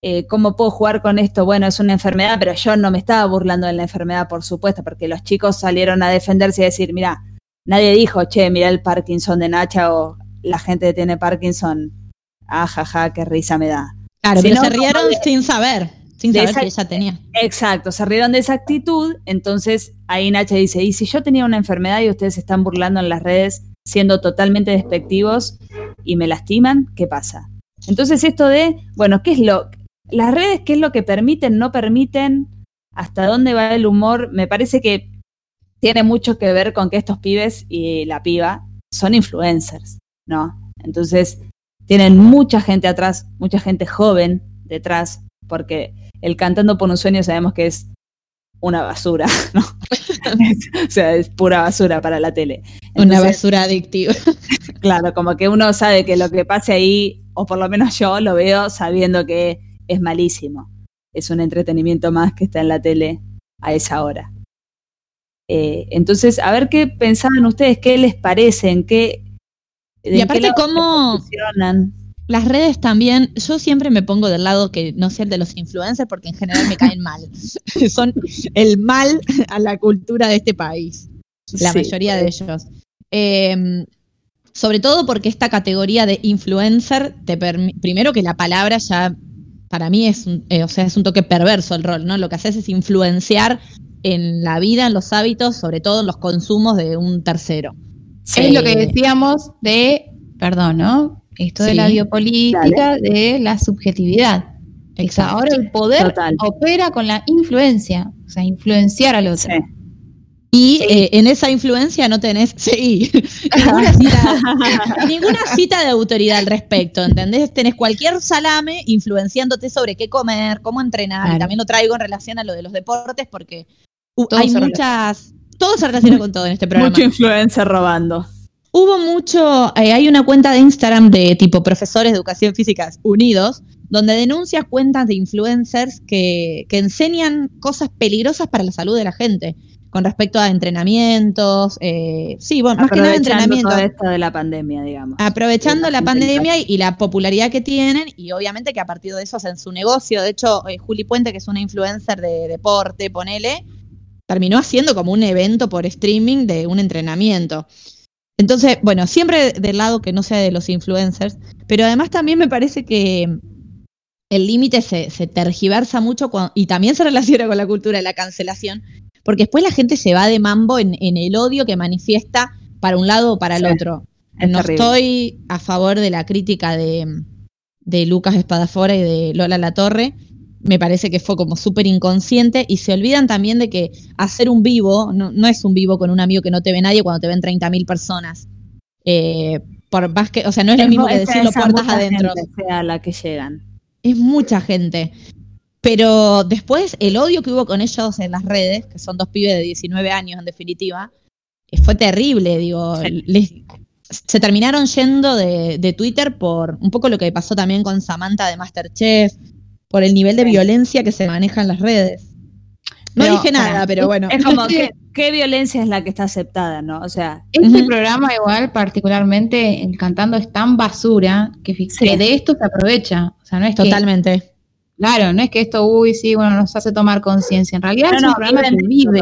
eh, ¿cómo puedo jugar con esto? Bueno, es una enfermedad, pero yo no me estaba burlando de la enfermedad, por supuesto, porque los chicos salieron a defenderse y decir, mira, nadie dijo, che, mira el Parkinson de Nacha o la gente que tiene Parkinson, ah, jaja, qué risa me da. Claro, pero se rieron sin saber, sin saber que ella tenía. Exacto, se rieron de esa actitud, entonces ahí Nacha dice, y si yo tenía una enfermedad y ustedes se están burlando en las redes siendo totalmente despectivos y me lastiman, ¿qué pasa? Entonces esto de, bueno, ¿qué es lo, las redes, ¿qué es lo que permiten, no permiten? ¿Hasta dónde va el humor? Me parece que tiene mucho que ver con que estos pibes y la piba son influencers, ¿no? Entonces, tienen mucha gente atrás, mucha gente joven detrás, porque el cantando por un sueño sabemos que es una basura, ¿no? o sea, es pura basura para la tele. una basura adictiva. claro, como que uno sabe que lo que pase ahí, o por lo menos yo lo veo sabiendo que es malísimo. Es un entretenimiento más que está en la tele a esa hora. Eh, entonces, a ver qué pensaban ustedes, qué les parecen, qué... Y aparte, cómo las redes también, yo siempre me pongo del lado que no sea el de los influencers porque en general me caen mal. Son el mal a la cultura de este país, la mayoría de ellos. Em, sobre todo porque esta categoría de influencer, te primero que la palabra ya para mí es un, eh, o sea, es un toque perverso el rol, ¿no? Lo que haces es influenciar en la vida, en los hábitos, sobre todo en los consumos de un tercero. Es lo que decíamos de, perdón, ¿no? Esto de la biopolítica, de la subjetividad. Ahora el poder opera con la influencia, o sea, influenciar al otro. Y eh, en esa influencia no tenés sí, ninguna, cita, de autoridad al respecto, ¿entendés? Tenés cualquier salame influenciándote sobre qué comer, cómo entrenar. Y también lo traigo en relación a lo de los deportes porque hay muchas... Todo se relaciona con todo en este programa. Mucho influencer robando. Hubo mucho, eh, hay una cuenta de Instagram de tipo profesores de educación física unidos, donde denuncia cuentas de influencers que, que enseñan cosas peligrosas para la salud de la gente con respecto a entrenamientos, eh, sí, bueno, más que nada entrenamiento. Todo esto de la pandemia, digamos. Aprovechando la pandemia y, la popularidad que tienen y obviamente que a partir de eso hacen su negocio. De hecho, eh, Juli Puente, que es una influencer de deporte, ponele, terminó haciendo como un evento por streaming de un entrenamiento. Entonces, bueno, siempre del lado que no sea de los influencers, pero además también me parece que el límite se, se, tergiversa mucho y también se relaciona con la cultura de la cancelación, porque después la gente se va de mambo en, el odio que manifiesta para un lado o para el otro. no estoy a favor de la crítica de, Lucas Espadafora y de Lola La Torre. Me parece que fue como súper inconsciente y se olvidan también de que hacer un vivo no, es un vivo con un amigo que no te ve nadie cuando te ven 30.000 personas. Eh, por más que, o sea, no es, lo mismo que decirlo puertas adentro. Sea la que llegan. Es mucha gente. Pero después el odio que hubo con ellos en las redes, que son dos pibes de 19 años en definitiva, eh, fue terrible, digo, se terminaron yendo de, Twitter por un poco lo que pasó también con Samantha de Masterchef, por el nivel de violencia que se maneja en las redes. No dije nada, pero bueno. Es como que, ¿qué violencia es la que está aceptada, no? O sea. Este programa, igual, particularmente, el cantando es tan basura que, de esto se aprovecha. O sea, no es Totalmente. Claro, no es que esto, uy, sí, bueno, nos hace tomar conciencia. En realidad es un programa que vive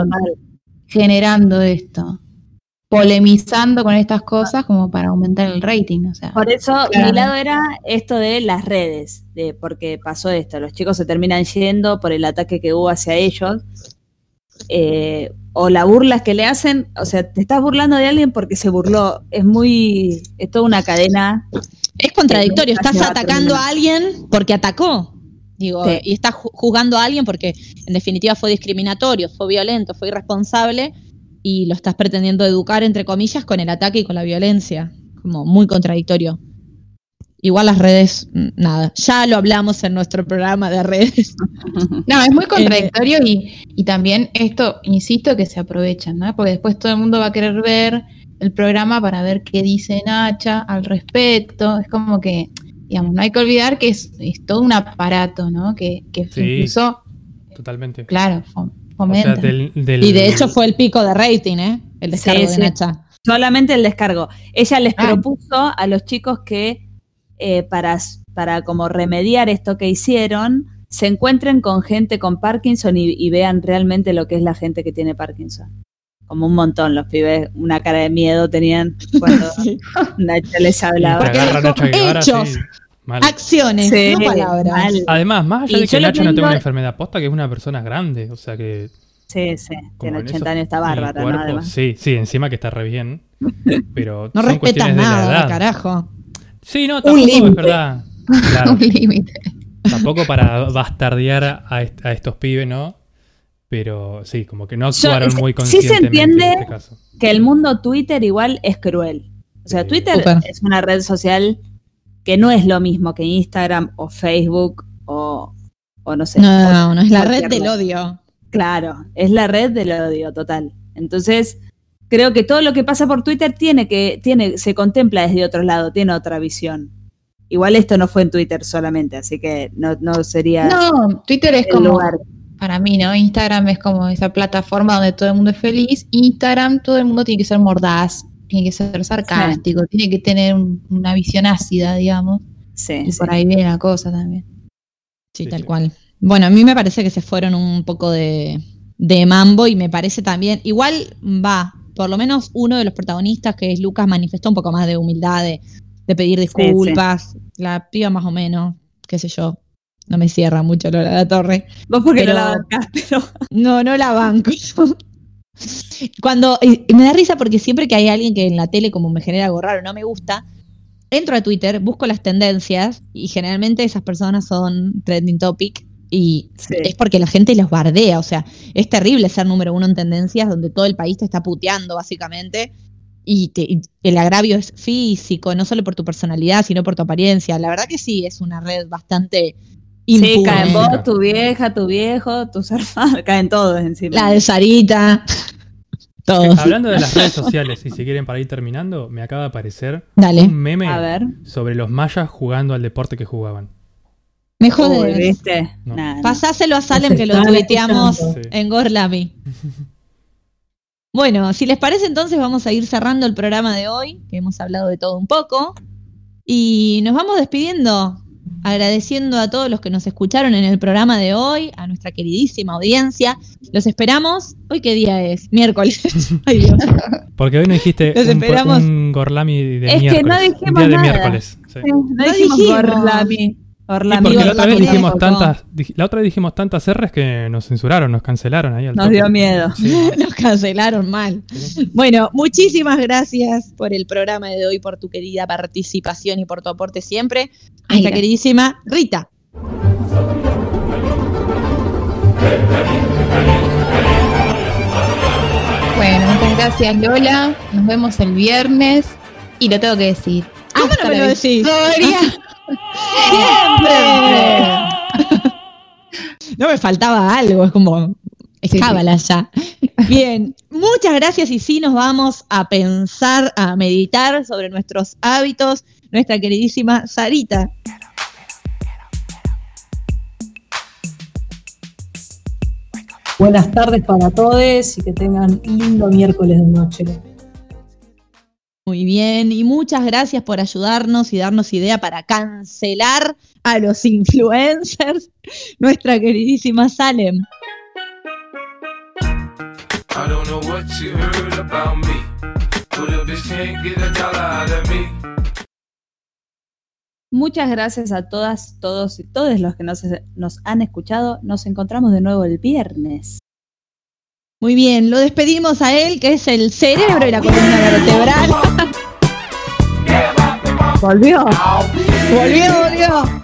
generando esto. Polemizando con estas cosas como para aumentar el rating. O sea, Por eso mi lado era esto de las redes, de porque pasó esto, los chicos se terminan yendo por el ataque que hubo hacia ellos, eh, o la burla que le hacen, o sea, te estás burlando de alguien porque se burló, es muy, es toda una cadena. Es contradictorio, estás atacando a alguien porque atacó. Digo, y estás juzgando a alguien porque en definitiva fue discriminatorio, fue violento, fue irresponsable y lo estás pretendiendo educar, entre comillas, con el ataque y con la violencia. Como muy contradictorio. Igual las redes, mm, nada, ya lo hablamos en nuestro programa de redes. No, es muy contradictorio y, y, también esto, insisto, que se aprovechan, ¿no? Porque después todo el mundo va a querer ver el programa para ver qué dice Nacha al respecto. Es como que digamos, no hay que olvidar que es, todo un aparato, ¿no? Que, que incluso. Totalmente. Claro, Y de hecho fue el pico de rating, ¿eh? El descargo de Nacha. Solamente el descargo. Ella les ah. propuso a los chicos que eh, para, para como remediar esto que hicieron, se encuentren con gente con Parkinson y, vean realmente lo que es la gente que tiene Parkinson como un montón los pibes, una cara de miedo tenían cuando Nacho les hablaba. hechos, acciones, no palabras. Además, más allá de que Nacho no tenga una enfermedad posta, que es una persona grande, o sea que... Sí, sí, tiene 80 años, está bárbara, ¿no? Además. Sí, sí, encima que está re bien, pero No respetas nada, carajo. Sí, no, tampoco es verdad. Claro. un límite. Tampoco para bastardear a, a estos pibes, ¿no? Pero sí, como que no actuaron muy conscientemente. Sí se entiende este que el mundo Twitter igual es cruel. O sea, Twitter es una red social que no es lo mismo que Instagram o Facebook o, no sé. No, no, no es la red del odio. Claro, es la red del odio total. Entonces, creo que todo lo que pasa por Twitter tiene que, tiene, se contempla desde otro lado, tiene otra visión. Igual esto no fue en Twitter solamente, así que no, no sería. No, Twitter es como. Lugar para mí, ¿no? Instagram es como esa plataforma donde todo el mundo es feliz. Instagram, todo el mundo tiene que ser mordaz, tiene que ser sarcástico, tiene que tener una visión ácida, digamos. Sí. Y por ahí viene la cosa también. Sí, tal cual. Bueno, a mí me parece que se fueron un poco de, mambo y me parece también, igual va, por lo menos uno de los protagonistas, que es Lucas, manifestó un poco más de humildad, de, pedir disculpas, la piba más o menos, qué sé yo, no me cierra mucho la, la torre. Vos porque no la bancás, pero. No, no la banco. Cuando. me da risa porque siempre que hay alguien que en la tele como me genera algo raro, no me gusta, entro a Twitter, busco las tendencias y generalmente esas personas son trending topic y es porque la gente los bardea. O sea, es terrible ser número uno en tendencias donde todo el país te está puteando, básicamente. Y, y, el agravio es físico, no solo por tu personalidad, sino por tu apariencia. La verdad que sí, es una red bastante Sí, caen vos, tu vieja, tu viejo, tus hermanos, caen todos encima. La de Sarita. Todos. hablando de las redes sociales, y si quieren para ir terminando, me acaba de aparecer un meme sobre los mayas jugando al deporte que jugaban. Me jode. Pasáselo a Salem que lo tuiteamos en Gorlami. Bueno, si les parece entonces vamos a ir cerrando el programa de hoy, que hemos hablado de todo un poco. Y nos vamos despidiendo agradeciendo a todos los que nos escucharon en el programa de hoy, a nuestra queridísima audiencia. Los esperamos. ¿Hoy qué día es? Miércoles. Ay, Dios. Porque hoy no dijiste un, gorlami de es miércoles. Es que no dijimos día nada. de miércoles. No, dijimos, gorlami. Porque la otra, vez dijimos tantas, la otra vez dijimos tantas R's que nos censuraron, nos cancelaron ahí Nos dio miedo. nos cancelaron mal. Bueno, muchísimas gracias por el programa de hoy, por tu querida participación y por tu aporte siempre. Nuestra queridísima Rita. Bueno, muchas gracias Lola. Nos vemos el viernes. Y lo tengo que decir. ¿Cómo no me lo decís? no me faltaba algo, es como escábala ya. Bien, muchas gracias y sí nos vamos a pensar, a meditar sobre nuestros hábitos, nuestra queridísima Sarita. Buenas tardes para todos y que tengan lindo miércoles de noche. Muy bien, y muchas gracias por ayudarnos y darnos idea para cancelar a los influencers, nuestra queridísima Salem. Muchas gracias a todas, todos y todos los que nos, nos han escuchado. Nos encontramos de nuevo el viernes. Muy bien, lo despedimos a él, que es el cerebro y la columna vertebral. volvió. Volvió, volvió.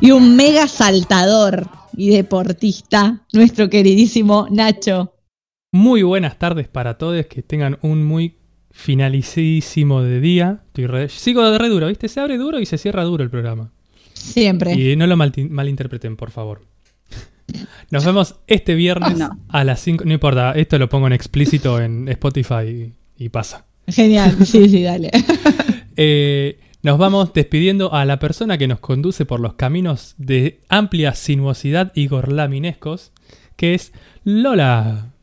Y un mega saltador y deportista, nuestro queridísimo Nacho. Muy buenas tardes para todos, que tengan un muy finalicísimo de día. sigo de re duro, ¿viste? Se abre duro y se cierra duro el programa. Siempre. Y no lo malinterpreten, por favor. Nos vemos este viernes a las 5. No importa, esto lo pongo en explícito en Spotify y, pasa. Genial, sí, sí, dale. Eh, nos vamos despidiendo a la persona que nos conduce por los caminos de amplia sinuosidad y gorlaminescos, que es Lola.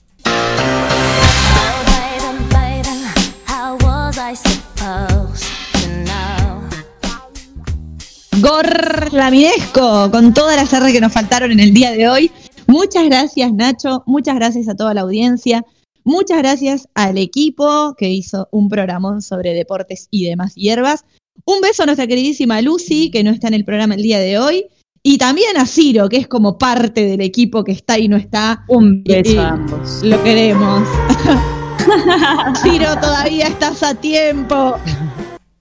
Gorlaminesco, con todas las R que nos faltaron en el día de hoy. Muchas gracias Nacho, muchas gracias a toda la audiencia, muchas gracias al equipo que hizo un programón sobre deportes y demás hierbas. Un beso a nuestra queridísima Lucy, que no está en el programa el día de hoy. Y también a Ciro, que es como parte del equipo que está y no está. Un beso a ambos. Lo queremos. Ciro, todavía estás a tiempo.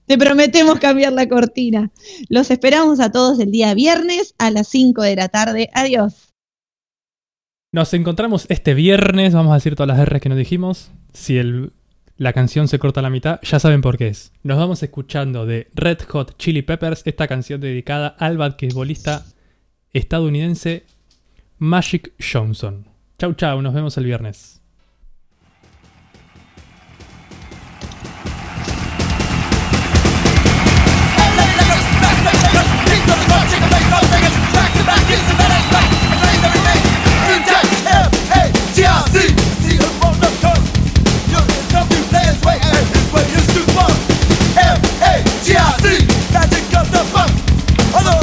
Te prometemos cambiar la cortina. Los esperamos a todos el día viernes a las 5 de la tarde. Adiós. Nos encontramos este viernes, vamos a decir todas las R's que nos dijimos. Si el, la canción se corta a la mitad, ya saben por qué es. Nos vamos escuchando de Red Hot Chili Peppers, esta canción dedicada al basquetbolista estadounidense Magic Johnson. Chau chau, nos vemos el viernes. 하나